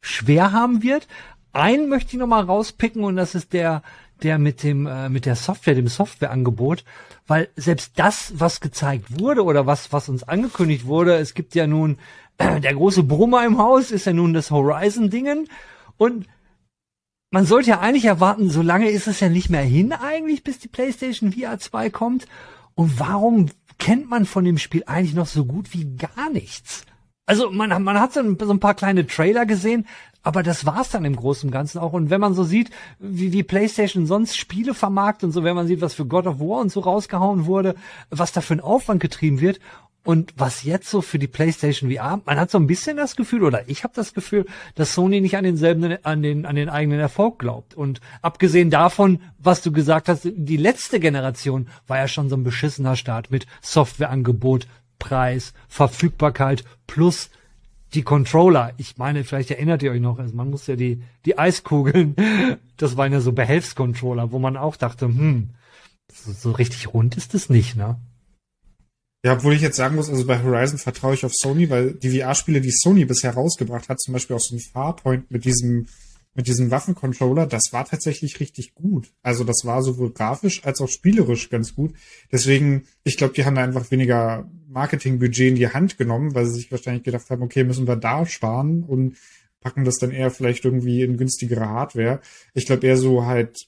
schwer haben wird. Einen möchte ich noch mal rauspicken und das ist der, der mit dem, äh, mit der Software, dem Softwareangebot, weil selbst das, was gezeigt wurde oder was, was uns angekündigt wurde, es gibt ja nun, der große Brummer im Haus ist ja nun das Horizon-Dingen und man sollte ja eigentlich erwarten, so lange ist es ja nicht mehr hin eigentlich, bis die PlayStation VR 2 kommt. Und warum kennt man von dem Spiel eigentlich noch so gut wie gar nichts? Also man, man hat so ein, so ein paar kleine Trailer gesehen, aber das war's dann im Großen und Ganzen auch. Und wenn man so sieht, wie, wie PlayStation sonst Spiele vermarktet und so, wenn man sieht, was für God of War und so rausgehauen wurde, was da für ein Aufwand getrieben wird und was jetzt so für die PlayStation VR, man hat so ein bisschen das Gefühl, oder ich habe das Gefühl, dass Sony nicht an denselben, an den, an den eigenen Erfolg glaubt. Und abgesehen davon, was du gesagt hast, die letzte Generation war ja schon so ein beschissener Start mit Softwareangebot, Preis, Verfügbarkeit plus die Controller. Ich meine, vielleicht erinnert ihr euch noch, also man muss ja die, die Eiskugeln, [LAUGHS] das waren ja so Behelfscontroller, wo man auch dachte, hm, so, so richtig rund ist es nicht, ne? Ja, obwohl ich jetzt sagen muss, also bei Horizon vertraue ich auf Sony, weil die VR-Spiele, die Sony bisher rausgebracht hat, zum Beispiel auch so ein Farpoint mit diesem, mit diesem Waffencontroller, das war tatsächlich richtig gut. Also das war sowohl grafisch als auch spielerisch ganz gut. Deswegen, ich glaube, die haben da einfach weniger Marketingbudget in die Hand genommen, weil sie sich wahrscheinlich gedacht haben, okay, müssen wir da sparen und packen das dann eher vielleicht irgendwie in günstigere Hardware. Ich glaube eher so halt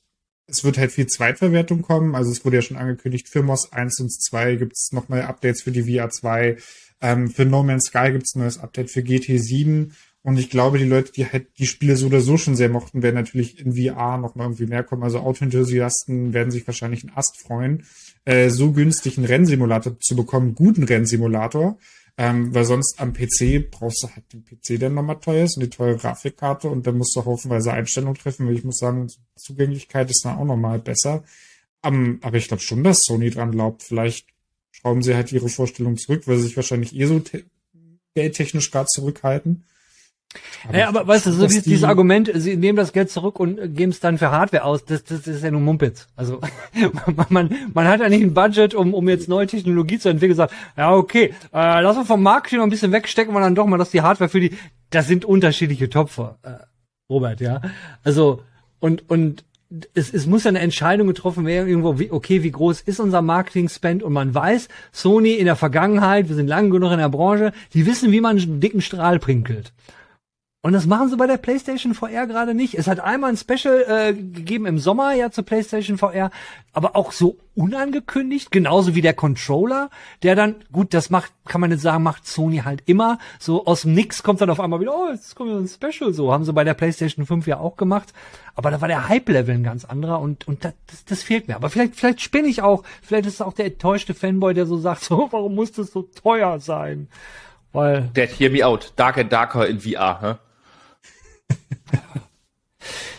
es wird halt viel Zweitverwertung kommen. Also es wurde ja schon angekündigt, für MOS 1 und 2 gibt es noch neue Updates für die VR 2. Ähm, für No Man's Sky gibt es ein neues Update für GT 7. Und ich glaube, die Leute, die halt die Spiele so oder so schon sehr mochten, werden natürlich in VR noch mal irgendwie mehr kommen. Also Autoenthusiasten werden sich wahrscheinlich einen Ast freuen, äh, so günstig einen Rennsimulator zu bekommen, guten Rennsimulator. Ähm, weil sonst am PC brauchst du halt den PC, der nochmal teuer ist und die teure Grafikkarte und dann musst du haufenweise Einstellungen treffen. weil Ich muss sagen, Zugänglichkeit ist dann auch nochmal besser. Ähm, aber ich glaube schon, dass Sony dran glaubt. Vielleicht schrauben sie halt ihre Vorstellung zurück, weil sie sich wahrscheinlich eh so te geldtechnisch gerade zurückhalten. Ja, aber weißt du, so dieses, die- dieses Argument, sie nehmen das Geld zurück und äh, geben es dann für Hardware aus, das, das, ist ja nur Mumpitz. Also [LAUGHS] man, man, man hat ja nicht ein Budget, um, um jetzt neue Technologie zu entwickeln, sagt, ja okay, äh, lass uns vom Marketing noch ein bisschen wegstecken wir dann doch mal, dass die Hardware für die, das sind unterschiedliche Topfer, äh, Robert, ja. Also und und es, es muss ja eine Entscheidung getroffen werden, irgendwo, wie, okay, wie groß ist unser Marketing-Spend? Und man weiß, Sony in der Vergangenheit, wir sind lang genug in der Branche, die wissen, wie man einen dicken Strahl prinkelt. Und das machen sie bei der PlayStation VR gerade nicht. Es hat einmal ein Special äh, gegeben im Sommer ja zur PlayStation VR, aber auch so unangekündigt, genauso wie der Controller, der dann, gut, das macht, kann man jetzt sagen, macht Sony halt immer. So aus dem Nix kommt dann auf einmal wieder, oh, jetzt kommt ein Special. So haben sie bei der PlayStation 5 ja auch gemacht. Aber da war der Hype-Level ein ganz anderer und, und das, das, fehlt mir. Aber vielleicht, vielleicht spinne ich auch, vielleicht ist es auch der enttäuschte Fanboy, der so sagt, [LAUGHS] so, warum muss das so teuer sein? Weil Dead, hear me out. Dark and Darker in VR, hä?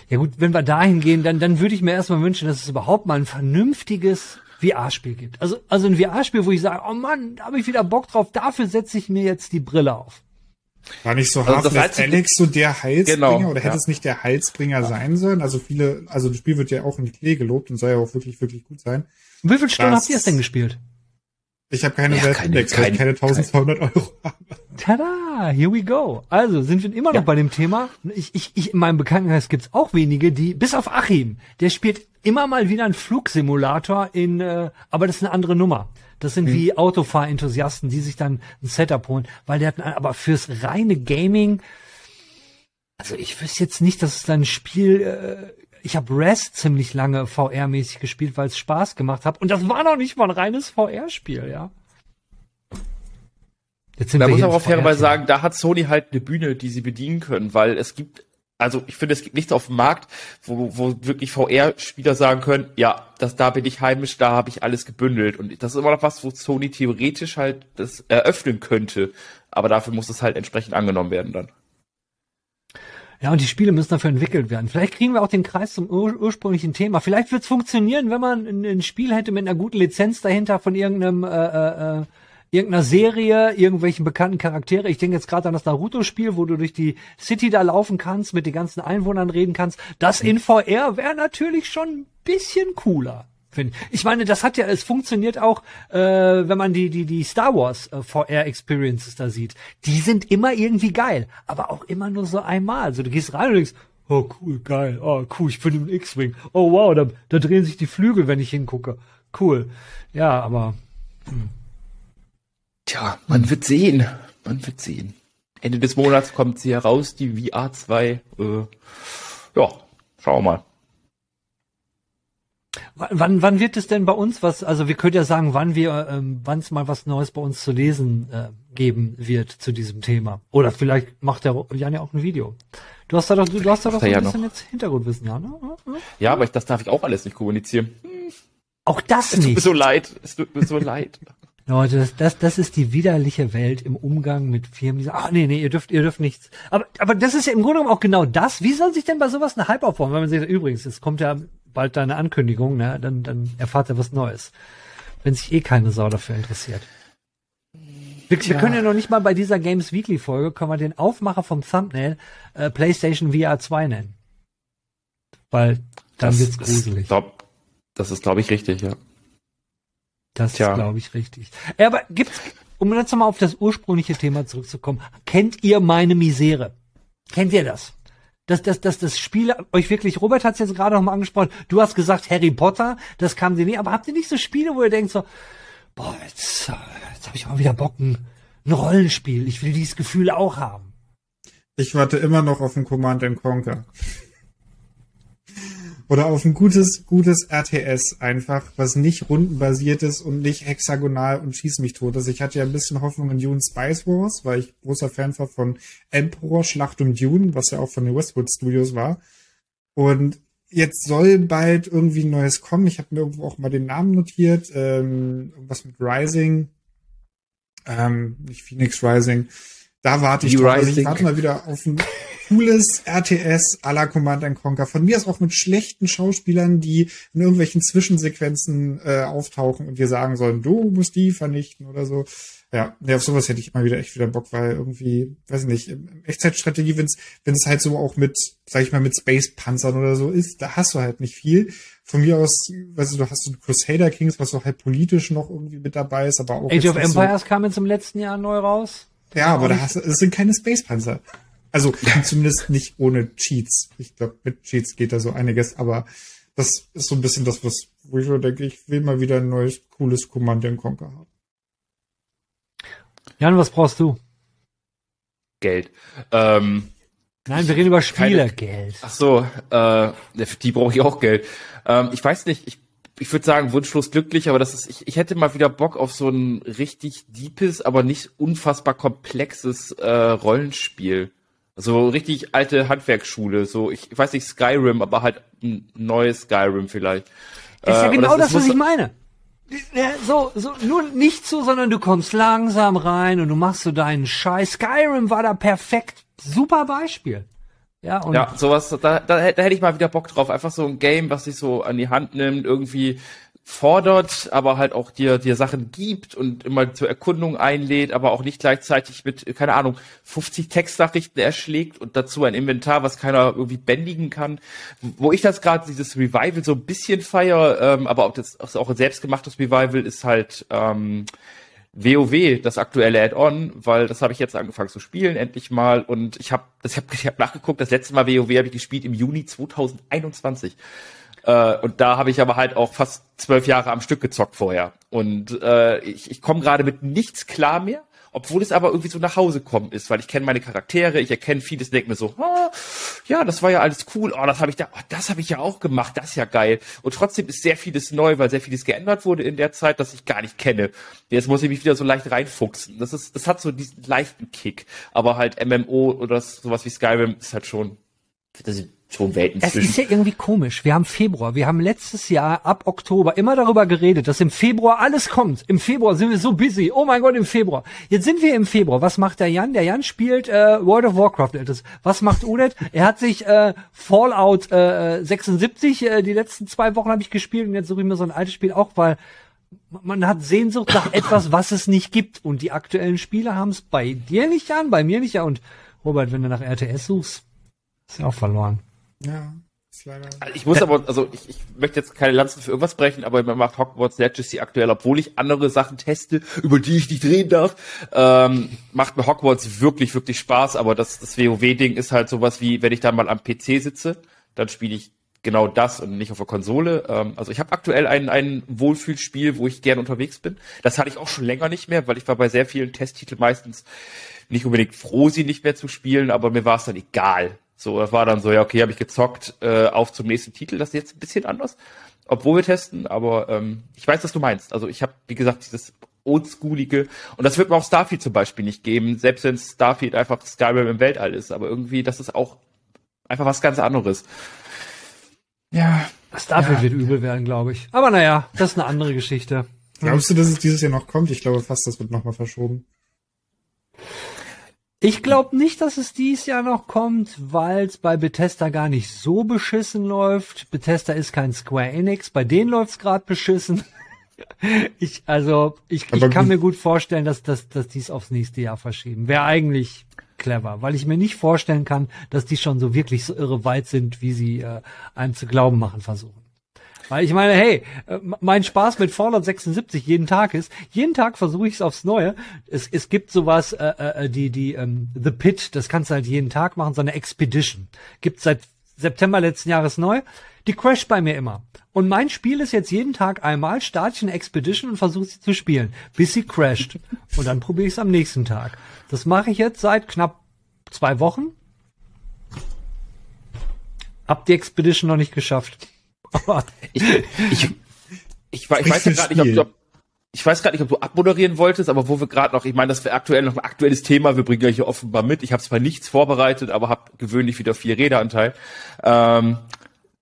Ja gut, wenn wir dahin gehen, dann, dann würde ich mir erstmal wünschen, dass es überhaupt mal ein vernünftiges VR-Spiel gibt. Also, also ein VR-Spiel, wo ich sage, oh Mann, da habe ich wieder Bock drauf, dafür setze ich mir jetzt die Brille auf. War nicht so Also das Half-Life Einzige- Alex so der Heilsbringer Genau, oder hätte ja. es nicht der Heilsbringer sein sollen? Also viele, also das Spiel wird ja auch in die Klee gelobt und soll ja auch wirklich, wirklich gut sein. Wie viele Stunden habt ihr es denn gespielt? Ich habe keine Ja, Welt keine- weil ich keine- keine 1200 Euro habe. Tada, here we go. Also sind wir immer noch Ja. bei dem Thema. Ich, ich, ich, in meinem Bekanntenkreis gibt's auch wenige, die, bis auf Achim, der spielt immer mal wieder einen Flugsimulator in, äh, aber das ist eine andere Nummer. Das sind wie Autofahrenthusiasten, die sich dann ein Setup holen, weil der hat, ein- aber fürs reine Gaming, also ich wüsste jetzt nicht, dass es dann ein Spiel, äh, ich habe Rest ziemlich lange VR-mäßig gespielt, weil es Spaß gemacht hat. Und das war noch nicht mal ein reines VR-Spiel, ja. Jetzt sind Da muss man im auch fairerweise sagen, da hat Sony halt eine Bühne, die sie bedienen können, weil es gibt Also ich finde, es gibt nichts auf dem Markt, wo, wo wirklich VR-Spieler sagen können, ja, das, da bin ich heimisch, da habe ich alles gebündelt. Und das ist immer noch was, wo Sony theoretisch halt das eröffnen könnte. Aber dafür muss es halt entsprechend angenommen werden dann. Ja, und die Spiele müssen dafür entwickelt werden. Vielleicht kriegen wir auch den Kreis zum ur ursprünglichen Thema. Vielleicht wird es funktionieren, wenn man ein, ein, Spiel hätte mit einer guten Lizenz dahinter von irgendeinem äh, äh, äh irgendeiner Serie, irgendwelchen bekannten Charaktere. Ich denke jetzt gerade an das Naruto-Spiel, wo du durch die City da laufen kannst, mit den ganzen Einwohnern reden kannst. Das in VR wäre natürlich schon ein bisschen cooler. Finde. Ich meine, das hat ja, es funktioniert auch, äh, wenn man die die die Star Wars äh, VR Experiences da sieht. Die sind immer irgendwie geil, aber auch immer nur so einmal. Also du gehst rein und denkst, oh cool, geil, oh cool, ich bin im X-Wing. Oh wow, da, da drehen sich die Flügel, wenn ich hingucke. Cool. Ja, aber hm. Tja, man wird sehen. Man wird sehen. Ende des Monats kommt sie heraus, die VR 2. Äh, ja, schauen wir mal. Wann, wann wird es denn bei uns was, also wir können ja sagen, wann wir, ähm, wann es mal was Neues bei uns zu lesen äh, geben wird zu diesem Thema. Oder vielleicht macht der Jan ja auch ein Video. Du hast da doch, du, du hast da doch so ein ja bisschen noch. jetzt Hintergrundwissen, ja, ne? Ja, aber ich, das darf ich auch alles nicht kommunizieren. Auch das es nicht. Es tut mir so leid. Es tut mir so [LAUGHS] leid. Leute, das, das, das ist die widerliche Welt im Umgang mit Firmen, die sagen, ah nee, nee, ihr dürft, ihr dürft nichts. Aber, aber das ist ja im Grunde genommen auch genau das. Wie soll sich denn bei sowas eine Hype aufbauen, wenn man sagt, übrigens, es kommt ja bald deine Ankündigung, ne, dann, dann erfahrt ihr was Neues. Wenn sich eh keine Sau dafür interessiert. Wir, wir können ja noch nicht mal bei dieser Games Weekly Folge, können wir den Aufmacher vom Thumbnail äh, PlayStation VR 2 nennen. Weil dann das wird's gruselig. Ist, glaub, das ist, glaube ich, richtig, ja. Das Tja. ist, glaube ich, richtig. Ja, aber gibt's, um jetzt nochmal auf das ursprüngliche Thema zurückzukommen, kennt ihr meine Misere? Kennt ihr das? Dass, dass, dass das Spiel euch wirklich, Robert hat es jetzt gerade nochmal angesprochen, du hast gesagt Harry Potter, das kam dir nicht, aber habt ihr nicht so Spiele, wo ihr denkt so, boah, jetzt, jetzt habe ich mal wieder Bock, ein, ein Rollenspiel, ich will dieses Gefühl auch haben. Ich warte immer noch auf ein Command Conquer. Oder auf ein gutes, gutes RTS einfach, was nicht rundenbasiert ist und nicht hexagonal und schieß mich tot ist. Ich hatte ja ein bisschen Hoffnung in Dune Spice Wars, weil ich großer Fan war von Emperor Schlacht um Dune, was ja auch von den Westwood Studios war. Und jetzt soll bald irgendwie ein neues kommen. Ich habe mir irgendwo auch mal den Namen notiert. Ähm, was mit Rising. Ähm, nicht Phoenix Rising. Da warte ich drauf. Also ich warte mal wieder auf ein cooles RTS à la Command Conquer. Von mir ist auch mit schlechten Schauspielern, die in irgendwelchen Zwischensequenzen äh, auftauchen und dir sagen sollen, du musst die vernichten oder so. Ja, ja, auf sowas hätte ich immer wieder echt wieder Bock, weil irgendwie, weiß ich nicht, Echtzeitstrategie, wenn es wenn es halt so auch mit, sag ich mal, mit Space-Panzern oder so ist, da hast du halt nicht viel. Von mir aus, weißt du, du hast so Crusader Kings, was so halt politisch noch irgendwie mit dabei ist, aber auch. Age of Empires so kam jetzt im letzten Jahr neu raus. Ja, aber da hast du, es sind keine Space-Panzer. Also zumindest nicht ohne Cheats. Ich glaube, mit Cheats geht da so einiges, aber das ist so ein bisschen das, was, wo ich so denke, ich will mal wieder ein neues, cooles Command Conquer haben. Jan, was brauchst du? Geld. Ähm, Nein, wir reden über Spiele. Keine, Geld. Ach so, äh, für die brauche ich auch Geld. Ähm, ich weiß nicht, ich ich würde sagen, wunschlos glücklich, aber das ist, ich, ich hätte mal wieder Bock auf so ein richtig deepes, aber nicht unfassbar komplexes äh, Rollenspiel. Also richtig alte Handwerksschule, so ich, ich weiß nicht Skyrim, aber halt ein neues Skyrim vielleicht. Ist ja äh, genau das, das was ich meine. So, so, nur nicht so, sondern du kommst langsam rein und du machst so deinen Scheiß. Skyrim war da perfekt. Super Beispiel. Ja, und ja sowas, da, da, da hätte ich mal wieder Bock drauf. Einfach so ein Game, was sich so an die Hand nimmt, irgendwie fordert, aber halt auch dir, dir Sachen gibt und immer zur Erkundung einlädt, aber auch nicht gleichzeitig mit, keine Ahnung, 50 Textnachrichten erschlägt und dazu ein Inventar, was keiner irgendwie bändigen kann. Wo ich das gerade, dieses Revival so ein bisschen feier, ähm, aber auch das auch ein selbstgemachtes Revival ist halt ähm, WoW, das aktuelle Add-on, weil das habe ich jetzt angefangen zu spielen, endlich mal. Und ich habe das hab, ich hab nachgeguckt, das letzte Mal WoW habe ich gespielt im Juni 2021. Äh, und da habe ich aber halt auch fast zwölf Jahre am Stück gezockt vorher. Und äh, ich, ich komme gerade mit nichts klar mehr obwohl es aber irgendwie so nach Hause kommen ist, weil ich kenne meine Charaktere, ich erkenne vieles, denke mir so, oh, ja, das war ja alles cool, oh, das habe ich da, oh, das habe ich ja auch gemacht, das ist ja geil. Und trotzdem ist sehr vieles neu, weil sehr vieles geändert wurde in der Zeit, das ich gar nicht kenne. Jetzt muss ich mich wieder so leicht reinfuchsen. Das ist, das hat so diesen leichten Kick, aber halt MMO oder sowas wie Skyrim ist halt schon das sind schon Welten Es zwischen. ist ja irgendwie komisch. Wir haben Februar. Wir haben letztes Jahr ab Oktober immer darüber geredet, dass im Februar alles kommt. Im Februar sind wir so busy. Oh mein Gott, im Februar. Jetzt sind wir im Februar. Was macht der Jan? Der Jan spielt äh, World of Warcraft. Das. Was macht Udet? Er hat sich äh, Fallout äh, 76 äh, die letzten zwei Wochen habe ich gespielt und jetzt suche ich mir so ein altes Spiel auch, weil man hat Sehnsucht nach etwas, was es nicht gibt. Und die aktuellen Spiele haben es bei dir nicht, Jan, bei mir nicht. Ja, und Robert, wenn du nach RTS suchst, ist ja auch verloren. Ja, ist leider. Also Ich muss aber, also ich, ich möchte jetzt keine Lanzen für irgendwas brechen, aber mir macht Hogwarts Legacy aktuell, obwohl ich andere Sachen teste, über die ich nicht reden darf, ähm, macht mir Hogwarts wirklich, wirklich Spaß, aber das, das WoW-Ding ist halt sowas wie, wenn ich da mal am PC sitze, dann spiele ich genau das und nicht auf der Konsole. Ähm, also ich habe aktuell ein, ein Wohlfühlspiel, wo ich gern unterwegs bin. Das hatte ich auch schon länger nicht mehr, weil ich war bei sehr vielen Testtiteln meistens nicht unbedingt froh, sie nicht mehr zu spielen, aber mir war es dann egal. So, das war dann so, ja, okay, habe ich gezockt, äh, auf zum nächsten Titel. Das ist jetzt ein bisschen anders, obwohl wir testen, aber ähm, ich weiß, was du meinst. Also ich habe, wie gesagt, dieses oldschoolige und das wird mir auch Starfield zum Beispiel nicht geben, selbst wenn Starfield einfach Skyrim im Weltall ist, aber irgendwie, das ist auch einfach was ganz anderes. Ja, Starfield wird übel werden, glaube ich. Aber naja, das ist eine andere Geschichte. Glaubst du, dass es dieses Jahr noch kommt? Ich glaube fast, das wird nochmal verschoben. Ich glaube nicht, dass es dieses Jahr noch kommt, weil es bei Bethesda gar nicht so beschissen läuft. Bethesda ist kein Square Enix, bei denen läuft's gerade beschissen. [LAUGHS] Ich, also, ich, ich kann mir gut vorstellen, dass, dass, dass die es aufs nächste Jahr verschieben. Wäre eigentlich clever, weil ich mir nicht vorstellen kann, dass die schon so wirklich so irre weit sind, wie sie äh, einem zu glauben machen versuchen. Weil ich meine, hey, äh, mein Spaß mit Fallout 76 jeden Tag ist, jeden Tag versuche ich es aufs Neue. Es, es gibt sowas, äh, äh, die, die, ähm, The Pit, das kannst du halt jeden Tag machen, so eine Expedition. Gibt seit September letzten Jahres neu. Die crasht bei mir immer. Und mein Spiel ist jetzt jeden Tag einmal, starte ich eine Expedition und versuche sie zu spielen, bis sie crasht. Und dann probiere ich es am nächsten Tag. Das mache ich jetzt seit knapp zwei Wochen. Hab die Expedition noch nicht geschafft. [LAUGHS] Ich, ich, ich, ich weiß ja gerade nicht, ob du, ich weiß gerade nicht, ob du abmoderieren wolltest, aber wo wir gerade noch, ich meine, das wäre aktuell noch ein aktuelles Thema, wir bringen euch hier offenbar mit. Ich habe zwar nichts vorbereitet, aber habe gewöhnlich wieder vier Redeanteil. Ähm,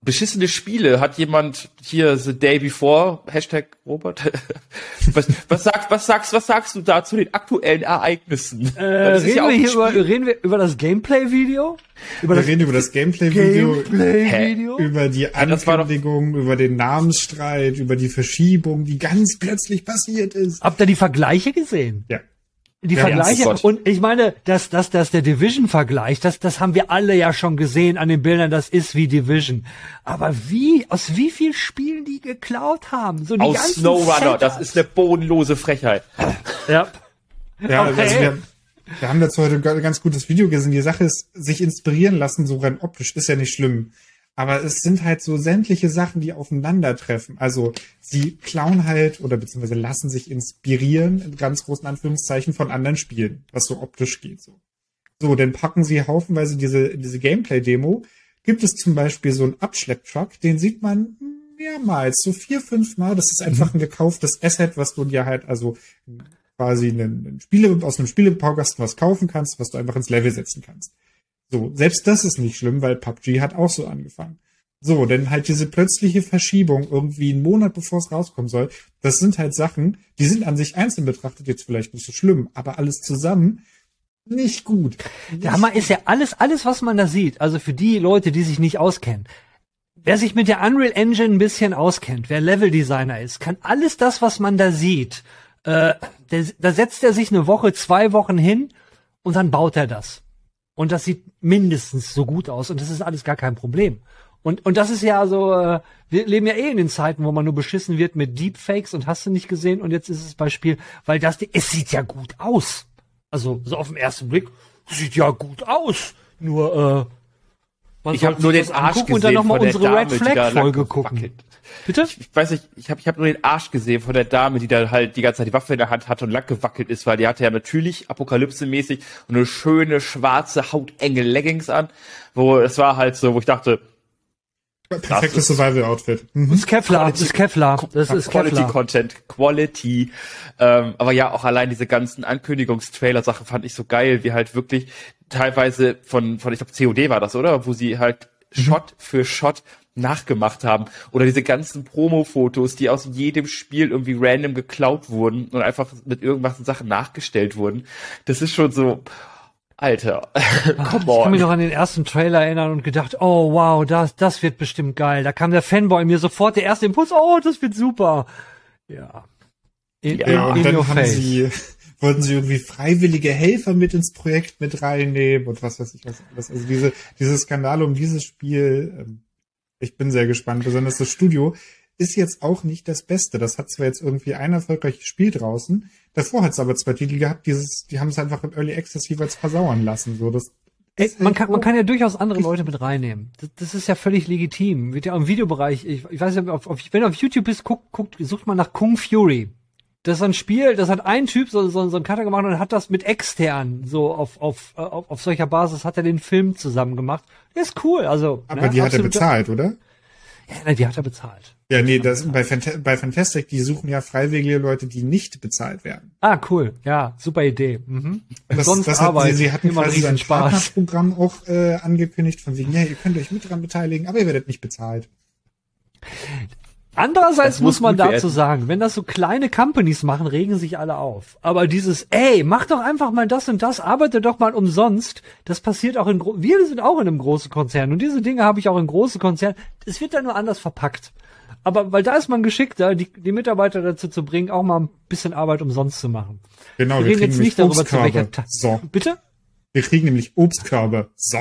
beschissene Spiele, hat jemand hier the day before, Hashtag Robert, [LAUGHS] was, was sagst, was sagst, was sagst du da zu den aktuellen Ereignissen? äh, reden, ja wir hier über, reden wir über das Gameplay-Video? Über Wir das reden über das Gameplay-Video, Gameplay-Video? über die Ankündigung, über den Namensstreit, über die Verschiebung, die ganz plötzlich passiert ist. Habt ihr die Vergleiche gesehen? Ja. Die Ja, Vergleiche. und ich meine, dass, dass, dass der Division-Vergleich, das, das haben wir alle ja schon gesehen an den Bildern, das ist wie Division. Aber wie, aus wie viel Spielen die geklaut haben? So die Aus ganzen SnowRunner, Setups. das ist eine bodenlose Frechheit. Ja. Ja, Okay. also wir, wir haben dazu heute ein ganz gutes Video gesehen. Die Sache ist, sich inspirieren lassen, so rein optisch, ist ja nicht schlimm. Aber es sind halt so sämtliche Sachen, die aufeinandertreffen. Also sie klauen halt oder beziehungsweise lassen sich inspirieren, in ganz großen Anführungszeichen, von anderen Spielen, was so optisch geht. So, so dann packen sie haufenweise diese, diese Gameplay-Demo. Gibt es zum Beispiel so einen Abschlepptruck, den sieht man mehrmals, so vier, fünf Mal. Das ist einfach ein gekauftes Asset, was du dir halt, also quasi einen, einen Spiele, aus einem Spielebaukasten was kaufen kannst, was du einfach ins Level setzen kannst. So, selbst das ist nicht schlimm, weil PUBG hat auch so angefangen. So, denn halt diese plötzliche Verschiebung irgendwie einen Monat bevor es rauskommen soll, das sind halt Sachen, die sind an sich einzeln betrachtet jetzt vielleicht nicht so schlimm, aber alles zusammen nicht gut. Der Hammer ist ja alles, alles, was man da sieht. Also für die Leute, die sich nicht auskennen. Wer sich mit der Unreal Engine ein bisschen auskennt, wer Leveldesigner ist, kann alles das, was man da sieht, äh, der, da setzt er sich eine Woche, zwei Wochen hin und dann baut er das. Und das sieht mindestens so gut aus und das ist alles gar kein Problem. Und, und das ist ja so, äh, wir leben ja eh in den Zeiten, wo man nur beschissen wird mit Deepfakes und hast du nicht gesehen und jetzt ist es Beispiel, weil das, es sieht ja gut aus. Also so auf den ersten Blick sieht ja gut aus. Nur äh, man Ich habe nur den Arsch gesehen und dann noch mal von der unsere Red Flag Folge gucken. wackelt. Bitte? Ich weiß nicht, ich habe ich hab nur den Arsch gesehen von der Dame, die da halt die ganze Zeit die Waffe in der Hand hatte und lang gewackelt ist, weil die hatte ja natürlich apokalypsemäßig eine schöne schwarze hautenge Leggings an, wo es war halt so, wo ich dachte, Perfektes Survival-Outfit. Das Mhm. ist Kevlar, das ist Kevlar, das ist Quality Kevlar. Content, Quality. Ähm, aber ja, auch allein diese ganzen Ankündigungstrailer-Sachen fand ich so geil, wie halt wirklich teilweise von, von ich glaube, COD war das, oder? Wo sie halt Shot für Shot nachgemacht haben. Oder diese ganzen Promo-Fotos, die aus jedem Spiel irgendwie random geklaut wurden und einfach mit irgendwas Sachen nachgestellt wurden. Das ist schon so, Alter, [LAUGHS] come Ich kann mich on. noch an den ersten Trailer erinnern und gedacht, oh wow, das, das wird bestimmt geil. Da kam der Fanboy mir sofort der erste Impuls, oh, das wird super. Ja. In, Ja, in, und in dann your face. sie, wollten sie irgendwie freiwillige Helfer mit ins Projekt mit reinnehmen und was weiß ich was alles. Also diese, diese Skandale um dieses Spiel, ähm, ich bin sehr gespannt. Besonders das Studio ist jetzt auch nicht das Beste. Das hat zwar jetzt irgendwie ein erfolgreiches Spiel draußen, davor hat es aber zwei Titel gehabt, dieses, die haben es einfach im Early Access jeweils versauern lassen. So, das Ey, man kann, man kann ja durchaus andere Leute mit reinnehmen. Das, das ist ja völlig legitim. Wird ja im Videobereich, ich, ich weiß nicht, auf, auf, wenn du auf YouTube bist, guck, guck, sucht mal nach Kung Fury. Das ist ein Spiel, das hat ein Typ so, so, so ein Cutter gemacht und hat das mit extern, so auf, auf, auf, auf solcher Basis hat er den Film zusammen gemacht. Der ist cool, also. aber ne, die hat er bezahlt, oder? Ja, nein, die hat er bezahlt. Ja, nee, das, bei, Fant bei Fantastic, die suchen ja freiwillige Leute, die nicht bezahlt werden. Ah, cool. Ja, super Idee. Mhm. Das, Sonst das hat, Arbeit. sie, sie hatten Immer quasi ein. Partnerprogramm auch äh, angekündigt, von wegen, ja, ihr könnt euch mit dran beteiligen, aber ihr werdet nicht bezahlt. Andererseits muss muss man dazu werden. sagen, wenn das so kleine Companies machen, regen sich alle auf. Aber dieses, ey, mach doch einfach mal das und das, arbeite doch mal umsonst, das passiert auch in, wir sind auch in einem großen Konzern und diese Dinge habe ich auch in großen Konzernen. Es wird dann nur anders verpackt. Aber weil da ist man geschickter, die, die Mitarbeiter dazu zu bringen, auch mal ein bisschen Arbeit umsonst zu machen. Genau, Wir wir, reden kriegen jetzt nicht darüber, zu welcher Ta So, Bitte? wir kriegen nämlich Obstkörbe. So.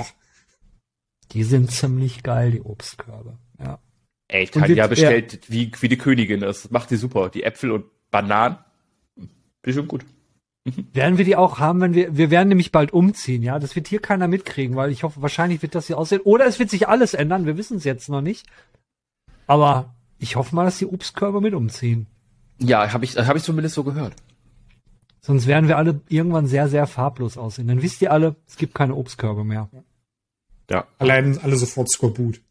Die sind ziemlich geil, die Obstkörbe. Ja. Ey, Tanja bestellt wie, wie die Königin. Das macht die super. Die Äpfel und Bananen. Bestimmt gut. Werden wir die auch haben, wenn wir, wir werden nämlich bald umziehen, ja. Das wird hier keiner mitkriegen, weil ich hoffe, wahrscheinlich wird das hier aussehen. Oder es wird sich alles ändern, wir wissen es jetzt noch nicht. Aber ich hoffe mal, dass die Obstkörbe mit umziehen. Ja, habe ich, hab ich zumindest so gehört. Sonst werden wir alle irgendwann sehr, sehr farblos aussehen. Dann wisst ihr alle, es gibt keine Obstkörbe mehr. Ja. Allein alle sofort Skorbut.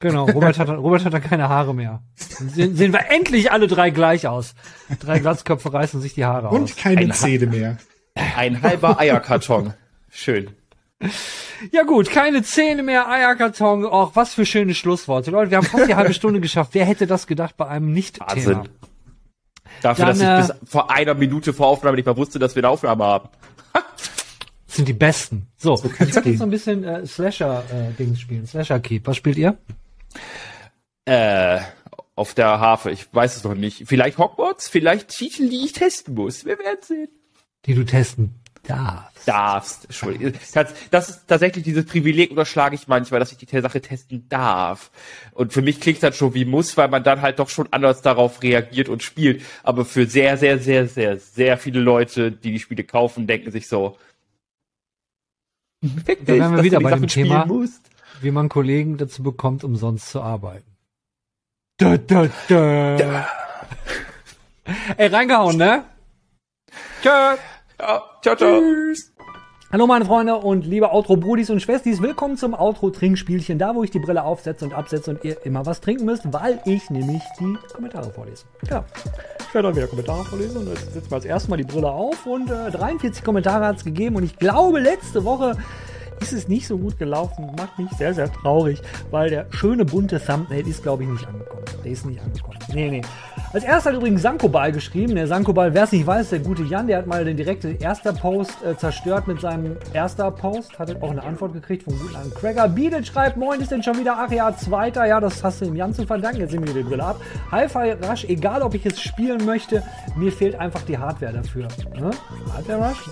Genau, Robert hat, Robert hat dann keine Haare mehr. Sehen, sehen wir endlich alle drei gleich aus. Drei Glatzköpfe reißen sich die Haare Und aus. keine Ein Ha- Zähne mehr. Ein halber Eierkarton. Schön. Ja gut, keine Zähne mehr, Eierkarton. Och, was für schöne Schlussworte. Leute, wir haben fast die halbe Stunde geschafft. Wer hätte das gedacht bei einem Nicht-Thema? Wahnsinn. Dafür, Dann, dass ich äh, bis vor einer Minute vor Aufnahme nicht mal wusste, dass wir eine Aufnahme haben. Das sind die besten. So, kann's ich werde gehen. jetzt so ein bisschen äh, Slasher-Dings spielen. Slasher-Keep. Was spielt ihr? Äh, auf der Harfe. Ich weiß es noch nicht. Vielleicht Hogwarts, vielleicht Titel, die ich testen muss. Wir werden sehen. Die du testen darfst. Darfst. Entschuldigung. Das, das ist tatsächlich dieses Privileg unterschlage ich manchmal, dass ich die Sache testen darf. Und für mich klingt das schon wie muss, weil man dann halt doch schon anders darauf reagiert und spielt. Aber für sehr, sehr, sehr, sehr, sehr viele Leute, die die Spiele kaufen, denken sich so, Da dich, wären wir wieder bei dem Thema. musst. Wie man Kollegen dazu bekommt, umsonst zu arbeiten. Da, da, da. Ey, reingehauen, ne? Tschö. Ja, ciao, ciao. Hallo meine Freunde und liebe Outro-Brudis und Schwestis, willkommen zum Outro-Trinkspielchen, da wo ich die Brille aufsetze und absetze und ihr immer was trinken müsst, weil ich nämlich die Kommentare vorlese. Ja, ich werde dann wieder Kommentare vorlesen und jetzt setzen wir als erstes mal die Brille auf und äh, 43 Kommentare hat es gegeben und ich glaube letzte Woche ist es nicht so gut gelaufen, macht mich sehr, sehr traurig, weil der schöne bunte Thumbnail ist glaube ich nicht angekommen. Der ist nicht angekommen. Nee, nee. Als erster hat übrigens Sankobal geschrieben. Der Sankobal, wer es nicht weiß, der gute Jan, der hat mal den direkten erster Post äh, zerstört mit seinem erster Post. Hat auch eine Antwort gekriegt vom guten Herrn Cracker. Beadle schreibt, moin, ist denn schon wieder? Ach ja, zweiter. Ja, das hast du dem Jan zu verdanken. Jetzt nehmen wir die Brille ab. Hi-Fi Rush, egal ob ich es spielen möchte, mir fehlt einfach die Hardware dafür. Ne? Hardware Rush?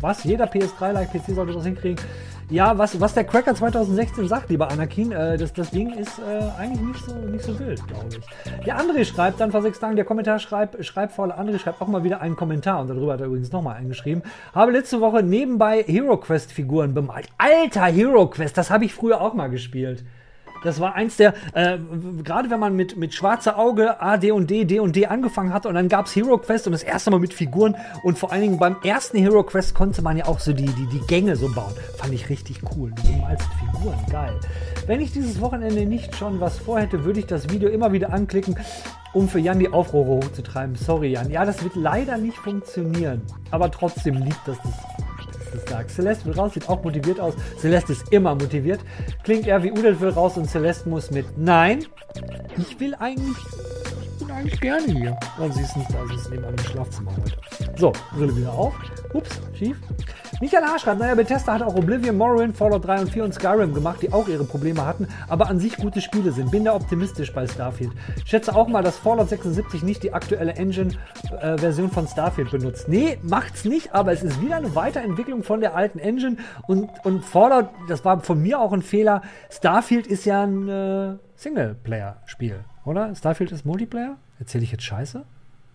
Was? Jeder PS3-like-PC sollte das hinkriegen. Ja, was, was der Cracker 2016 sagt, lieber Anakin, äh, das, das Ding ist äh, eigentlich nicht so, nicht so wild, glaube ich. Der André schreibt dann vor sechs Tagen, der Kommentar schreibt, schreibt voller André schreibt auch mal wieder einen Kommentar und darüber hat er übrigens nochmal eingeschrieben. Habe letzte Woche nebenbei Hero Quest Figuren bemalt. Alter Hero Quest, das habe ich früher auch mal gespielt. Das war eins der, äh, gerade wenn man mit, mit schwarzer Auge A, D und D, D und D angefangen hat und dann gab's Hero Quest und das erste Mal mit Figuren und vor allen Dingen beim ersten Hero Quest konnte man ja auch so die, die, die Gänge so bauen. Fand ich richtig cool. Die bemalsten Figuren, geil. Wenn ich dieses Wochenende nicht schon was vorhätte, würde ich das Video immer wieder anklicken, um für Jan die Aufrufe hochzutreiben. Sorry, Jan. Ja, das wird leider nicht funktionieren. Aber trotzdem liebt das das das sagt. Celeste will raus, sieht auch motiviert aus. Celeste ist immer motiviert. Klingt eher wie Udel will raus und Celeste muss mit. Nein, ich will eigentlich, ich bin eigentlich gerne hier. Und sie ist nicht da, sie ist nebenan im Schlafzimmer heute. So, Brille wieder auf. Ups, schief. Michael H. schreibt, naja, Bethesda hat auch Oblivion, Morrowind, Fallout 3 und 4 und Skyrim gemacht, die auch ihre Probleme hatten, aber an sich gute Spiele sind. Bin da optimistisch bei Starfield. Schätze auch mal, dass Fallout 76 nicht die aktuelle Engine-Version äh, von Starfield benutzt. Nee, macht's nicht, aber es ist wieder eine Weiterentwicklung von der alten Engine und, und Fallout, das war von mir auch ein Fehler. Starfield ist ja ein äh, Singleplayer-Spiel, oder? Starfield ist Multiplayer? Erzähle ich jetzt Scheiße?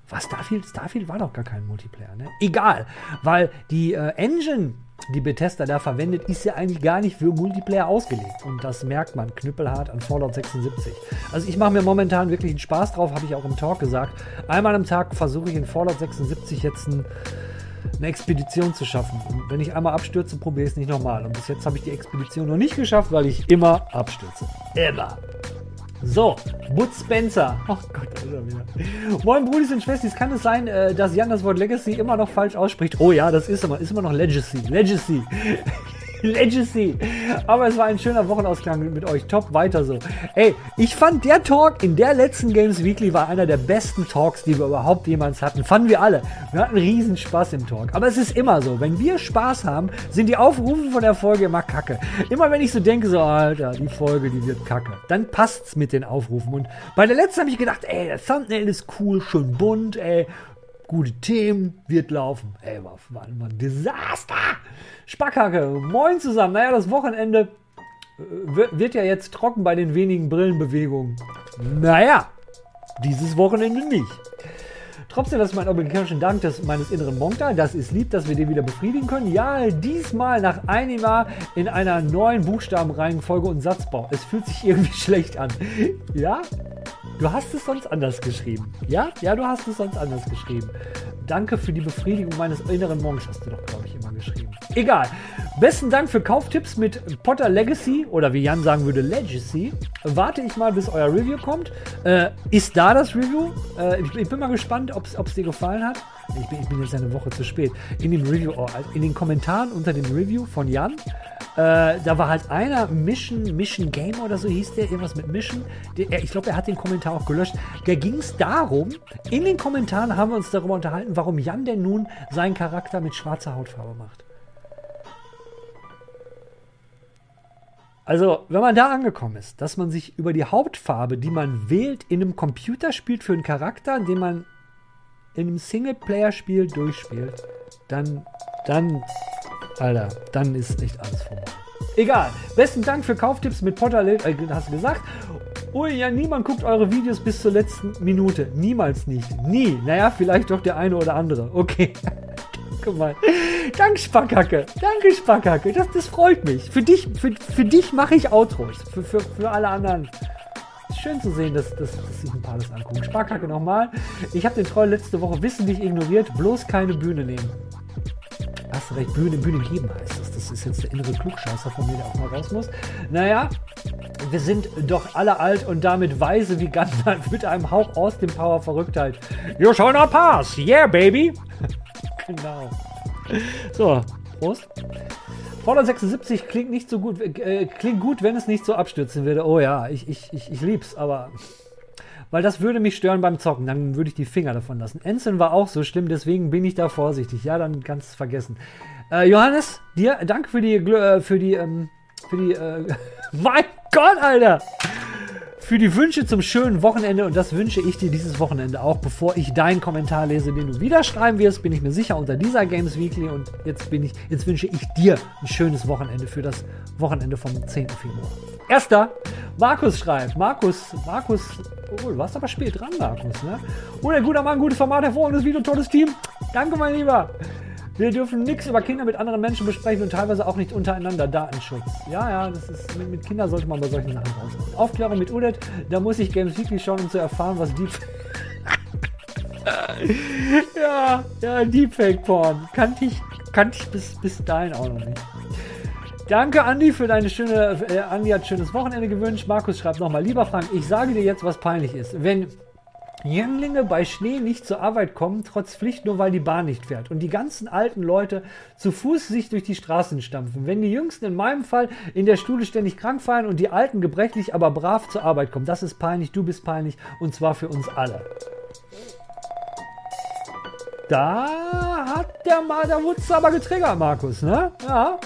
Was Starfield? Starfield war doch gar kein Multiplayer, ne? Egal, weil die äh, Engine, die Bethesda da verwendet, ist ja eigentlich gar nicht für Multiplayer ausgelegt. Und das merkt man knüppelhart an Fallout 76. Also ich mache mir momentan wirklich einen Spaß drauf, habe ich auch im Talk gesagt. Einmal am Tag versuche ich in Fallout 76 jetzt ein, eine Expedition zu schaffen. Und wenn ich einmal abstürze, probiere ich es nicht nochmal. Und bis jetzt habe ich die Expedition noch nicht geschafft, weil ich immer abstürze. Immer. So, Bud Spencer. Oh Gott, Alter, wieder. Moin Brudis und Schwestis, kann es sein, äh, dass Jan das Wort Legacy immer noch falsch ausspricht? Oh ja, das ist immer, ist immer noch Legacy. Legacy. Legacy. Aber es war ein schöner Wochenausklang mit euch. Top, weiter so. Ey, ich fand der Talk in der letzten Games Weekly war einer der besten Talks, die wir überhaupt jemals hatten. Fanden wir alle. Wir hatten riesen Spaß im Talk. Aber es ist immer so. Wenn wir Spaß haben, sind die Aufrufe von der Folge immer kacke. Immer wenn ich so denke, so, Alter, die Folge, die wird kacke. Dann passt's mit den Aufrufen. Und bei der letzten habe ich gedacht, ey, das Thumbnail ist cool, schön bunt, ey gute Themen, wird laufen. Ey, war, war ein Desaster. Spackhacke, moin zusammen. Naja, das Wochenende äh, wird ja jetzt trocken bei den wenigen Brillenbewegungen. Naja, dieses Wochenende nicht. Trotzdem, das ist mein obligatorischen Dank des, meines inneren Monka. Das ist lieb, dass wir den wieder befriedigen können. Ja, diesmal nach einem Jahr in einer neuen Buchstabenreihenfolge und Satzbau. Es fühlt sich irgendwie [LAUGHS] schlecht an. Ja? Du hast es sonst anders geschrieben. Ja? Ja, du hast es sonst anders geschrieben. Danke für die Befriedigung meines inneren Monks, hast du doch, glaube ich, immer geschrieben. Egal. Besten Dank für Kauftipps mit Potter Legacy oder wie Jan sagen würde, Legacy. Warte ich mal, bis euer Review kommt. Äh, ist da das Review? Äh, ich, ich, bin mal gespannt, ob es dir gefallen hat. Ich bin, ich bin, jetzt eine Woche zu spät. In dem Review, oh, in den Kommentaren unter dem Review von Jan, äh, da war halt einer Mission, Mission Game oder so hieß der, irgendwas mit Mission. Der, ich glaube, er hat den Kommentar auch gelöscht. Da ging es darum, in den Kommentaren haben wir uns darüber unterhalten, warum Jan denn nun seinen Charakter mit schwarzer Hautfarbe macht. Also, wenn man da angekommen ist, dass man sich über die Hautfarbe, die man wählt, in einem Computerspiel für einen Charakter, den man in einem Singleplayer-Spiel durchspielt, dann, dann, Alter, dann ist echt alles vorbei. Egal. Besten Dank für Kauftipps mit Potter, äh, hast du gesagt. Oh ja, niemand guckt eure Videos bis zur letzten Minute. Niemals nicht. Nie. Naja, vielleicht doch der eine oder andere. Okay. [LAUGHS] Danke mal. Danke, Spackhacke. Danke, Spackhacke. Das, das freut mich. Für dich, für, für dich mache ich Outros. Für, für, für alle anderen. Schön zu sehen, dass, dass, dass sich ein paar das angucken. Sparkacke nochmal. Ich habe den Troll letzte Woche wissentlich ignoriert. Bloß keine Bühne nehmen. Hast du recht, Bühne, Bühne geben heißt das. Das ist jetzt der innere Klugscheißer von mir, der auch mal raus muss. Naja, wir sind doch alle alt und damit weise wie Gandalf mit einem Hauch aus dem Power Verrücktheit. You shall not pass. Yeah, baby. [LAUGHS] genau. So, Prost. Fallout 76 klingt nicht so gut, äh, klingt gut, wenn es nicht so abstürzen würde. Oh ja, ich, ich, ich, ich lieb's, aber. Weil das würde mich stören beim Zocken, dann würde ich die Finger davon lassen. Ensign war auch so schlimm, deswegen bin ich da vorsichtig. Ja, dann kannst du es vergessen. Äh, Johannes, dir danke für die, äh, für die, ähm, für die, äh, [LAUGHS] mein Gott, Alter! Für die Wünsche zum schönen Wochenende und das wünsche ich dir dieses Wochenende auch, bevor ich deinen Kommentar lese, den du wieder schreiben wirst, bin ich mir sicher unter dieser Games Weekly und jetzt bin ich, jetzt wünsche ich dir ein schönes Wochenende für das Wochenende vom 10. Februar. Erster, Markus schreibt, Markus, Markus, oh, du warst aber spät dran, Markus, ne? Oh, der guter Mann, gutes Format, hervorragendes Video, tolles Team. Danke, mein Lieber. Wir dürfen nichts über Kinder mit anderen Menschen besprechen und teilweise auch nicht untereinander. Datenschutz. Ja, ja, das ist, mit, mit Kindern sollte man bei solchen Sachen raus. Aufklärung mit Udet, da muss ich Games Weekly schauen, um zu erfahren, was Deep. [LAUGHS] ja, ja, Deepfake-Porn. Kannte ich, kannte ich bis, bis dahin auch noch nicht. Danke, Andi, für deine schöne. Äh, Andi hat schönes Wochenende gewünscht. Markus schreibt nochmal: Lieber Frank, ich sage dir jetzt, was peinlich ist. Wenn Jünglinge bei Schnee nicht zur Arbeit kommen, trotz Pflicht, nur weil die Bahn nicht fährt. Und die ganzen alten Leute zu Fuß sich durch die Straßen stampfen. Wenn die Jüngsten in meinem Fall in der Schule ständig krank fallen und die Alten gebrechlich, aber brav zur Arbeit kommen. Das ist peinlich, du bist peinlich und zwar für uns alle. Da hat der es aber getriggert, Markus, ne? Ja.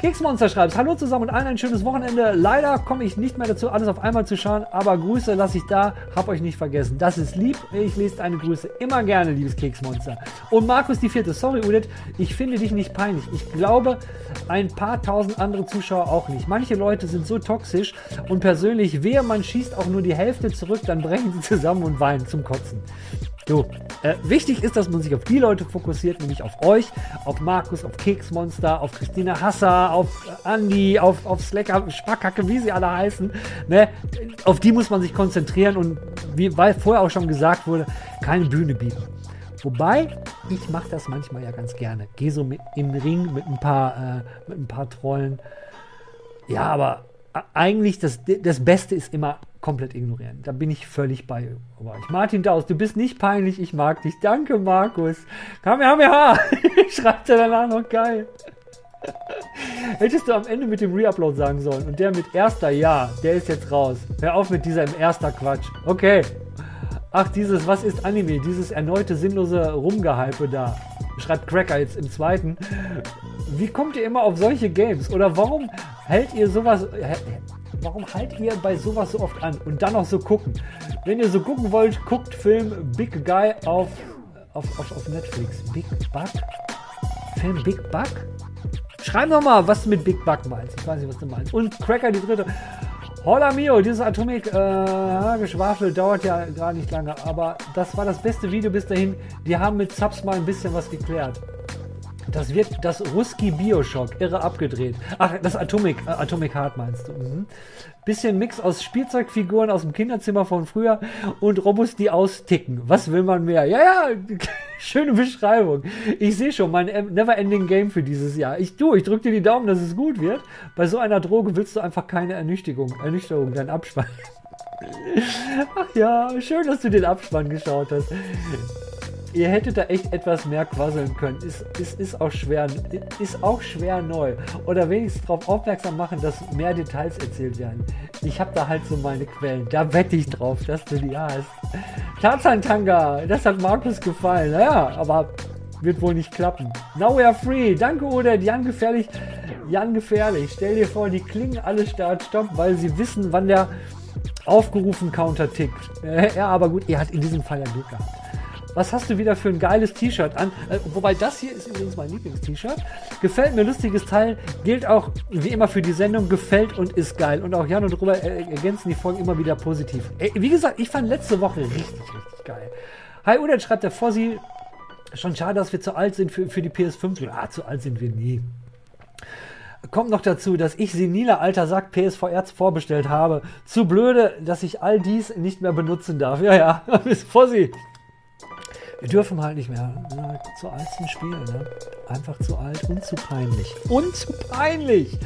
Keksmonster schreibt, hallo zusammen und allen ein schönes Wochenende. Leider komme ich nicht mehr dazu, alles auf einmal zu schauen, aber Grüße lasse ich da, hab euch nicht vergessen. Das ist lieb, ich lese deine Grüße immer gerne, liebes Keksmonster. Und Markus die vierte, sorry Udit, ich finde dich nicht peinlich. Ich glaube, ein paar tausend andere Zuschauer auch nicht. Manche Leute sind so toxisch und persönlich, wehe, man schießt auch nur die Hälfte zurück, dann brechen sie zusammen und weinen zum Kotzen. So, äh, wichtig ist, dass man sich auf die Leute fokussiert, nämlich auf euch, auf Markus, auf Keksmonster, auf Christina Hasser, auf Andy, auf, auf Slacker, Spackkacke, wie sie alle heißen. Ne? Auf die muss man sich konzentrieren und wie weil vorher auch schon gesagt wurde, keine Bühne bieten. Wobei, ich mache das manchmal ja ganz gerne. Gehe so mit, im Ring mit ein paar, äh, mit ein paar Trollen. Ja, aber eigentlich das, das Beste ist immer komplett ignorieren. Da bin ich völlig bei euch. Martin Daus, du bist nicht peinlich, ich mag dich. Danke, Markus. Kamehameha! [LAUGHS] Schreibt er danach noch geil. Hättest du am Ende mit dem Reupload sagen sollen und der mit erster Ja, der ist jetzt raus. Hör auf mit dieser im erster Quatsch. Okay. Ach, dieses, was ist Anime? Dieses erneute sinnlose Rumgehype da. Schreibt Cracker jetzt im zweiten. Wie kommt ihr immer auf solche Games? Oder warum hält ihr sowas warum haltet ihr bei sowas so oft an und dann noch so gucken? Wenn ihr so gucken wollt, guckt Film Big Guy auf, auf, auf, auf Netflix. Big Bug? Film Big Bug? Schreib doch mal, was du mit Big Bug meinst. Ich weiß nicht, was du meinst. Und Cracker, die dritte. Hola mio, dieses Atomic-Geschwafel äh, dauert ja gar nicht lange, aber das war das beste Video bis dahin. Die haben mit Subs mal ein bisschen was geklärt. Das wird das Ruski Bioshock, irre abgedreht. Ach, das Atomic, äh, Atomic Heart meinst du. Mhm. Bisschen Mix aus Spielzeugfiguren aus dem Kinderzimmer von früher und Robus, die austicken. Was will man mehr? Ja, ja, [LAUGHS] schöne Beschreibung. Ich sehe schon mein Never-Ending Game für dieses Jahr. Ich tu, ich drück dir die Daumen, dass es gut wird. Bei so einer Droge willst du einfach keine Ernüchterung, Ernüchterung, dein Abspann. [LAUGHS] Ach ja, schön, dass du den Abspann geschaut hast ihr hättet da echt etwas mehr quasseln können. Ist, ist, ist, auch schwer, ist auch schwer neu. Oder wenigstens darauf aufmerksam machen, dass mehr Details erzählt werden. Ich habe da halt so meine Quellen. Da wette ich drauf, dass du die hast. Tarzan Tanga, das hat Markus gefallen. Naja, aber wird wohl nicht klappen. Now we are free. Danke, Oder. Jan gefährlich. Jan gefährlich. Stell dir vor, die klingen alle Start, Stopp, weil sie wissen, wann der aufgerufen Counter tickt. [LAUGHS] Ja, aber gut, ihr hat in diesem Fall ja Glück gehabt. Was hast du wieder für ein geiles T-Shirt an? Äh, wobei das hier ist übrigens mein Lieblings-T-Shirt. Gefällt mir, lustiges Teil. Gilt auch wie immer für die Sendung. Gefällt und ist geil. Und auch Jan und Robert ergänzen die Folgen immer wieder positiv. Ey, wie gesagt, ich fand letzte Woche richtig, richtig geil. Hi Udet schreibt der Fossi. Schon schade, dass wir zu alt sind für, für die PS5. Ah, zu alt sind wir nie. Kommt noch dazu, dass ich seniler alter Sack PSVR vorbestellt habe. Zu blöde, dass ich all dies nicht mehr benutzen darf. Ja, ja, [LAUGHS] bis Fossi. Wir dürfen halt nicht mehr. Ja, zu alt zum Spielen. Ne? Einfach zu alt und zu peinlich. Und zu peinlich.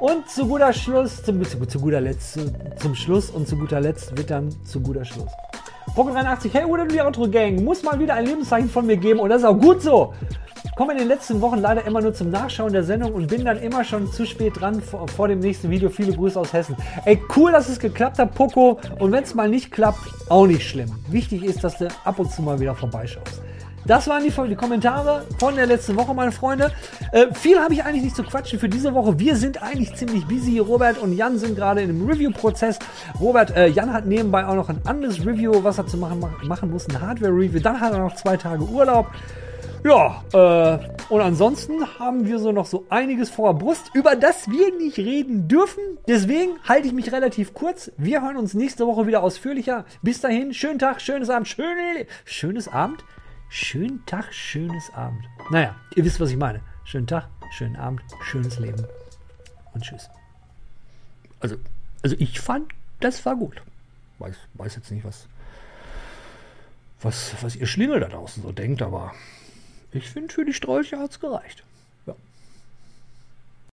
Und zu guter Schluss, zum, zu, zu guter Letzt, zu, zum Schluss und zu guter Letzt wird dann zu guter Schluss. Poco 83, hey, oder die Outro Gang, muss mal wieder ein Lebenszeichen von mir geben und das ist auch gut so komme in den letzten Wochen leider immer nur zum Nachschauen der Sendung und bin dann immer schon zu spät dran vor, vor dem nächsten Video. Viele Grüße aus Hessen. Ey, cool, dass es geklappt hat, Poco. Und wenn es mal nicht klappt, auch nicht schlimm. Wichtig ist, dass du ab und zu mal wieder vorbeischaust. Das waren die, die, Kommentare von der letzten Woche, meine Freunde. Äh, viel habe ich eigentlich nicht zu quatschen für diese Woche. Wir sind eigentlich ziemlich busy. Robert und Jan sind gerade in einem Review-Prozess. Robert, äh, Jan hat nebenbei auch noch ein anderes Review, was er zu machen, machen muss, ein Hardware-Review. Dann hat er noch zwei Tage Urlaub. Ja, äh, und ansonsten haben wir so noch so einiges vor der Brust, über das wir nicht reden dürfen. Deswegen halte ich mich relativ kurz. Wir hören uns nächste Woche wieder ausführlicher. Bis dahin, schönen Tag, schönes Abend, schöne, schönes Abend, Schönen Tag, schönes Abend. Naja, ihr wisst, was ich meine. Schönen Tag, schönen Abend, schönes Leben und tschüss. Also, also ich fand, das war gut. Weiß, weiß jetzt nicht, was, was, was ihr Schlingel da draußen so denkt, aber ich finde, für die Strolche hat es gereicht.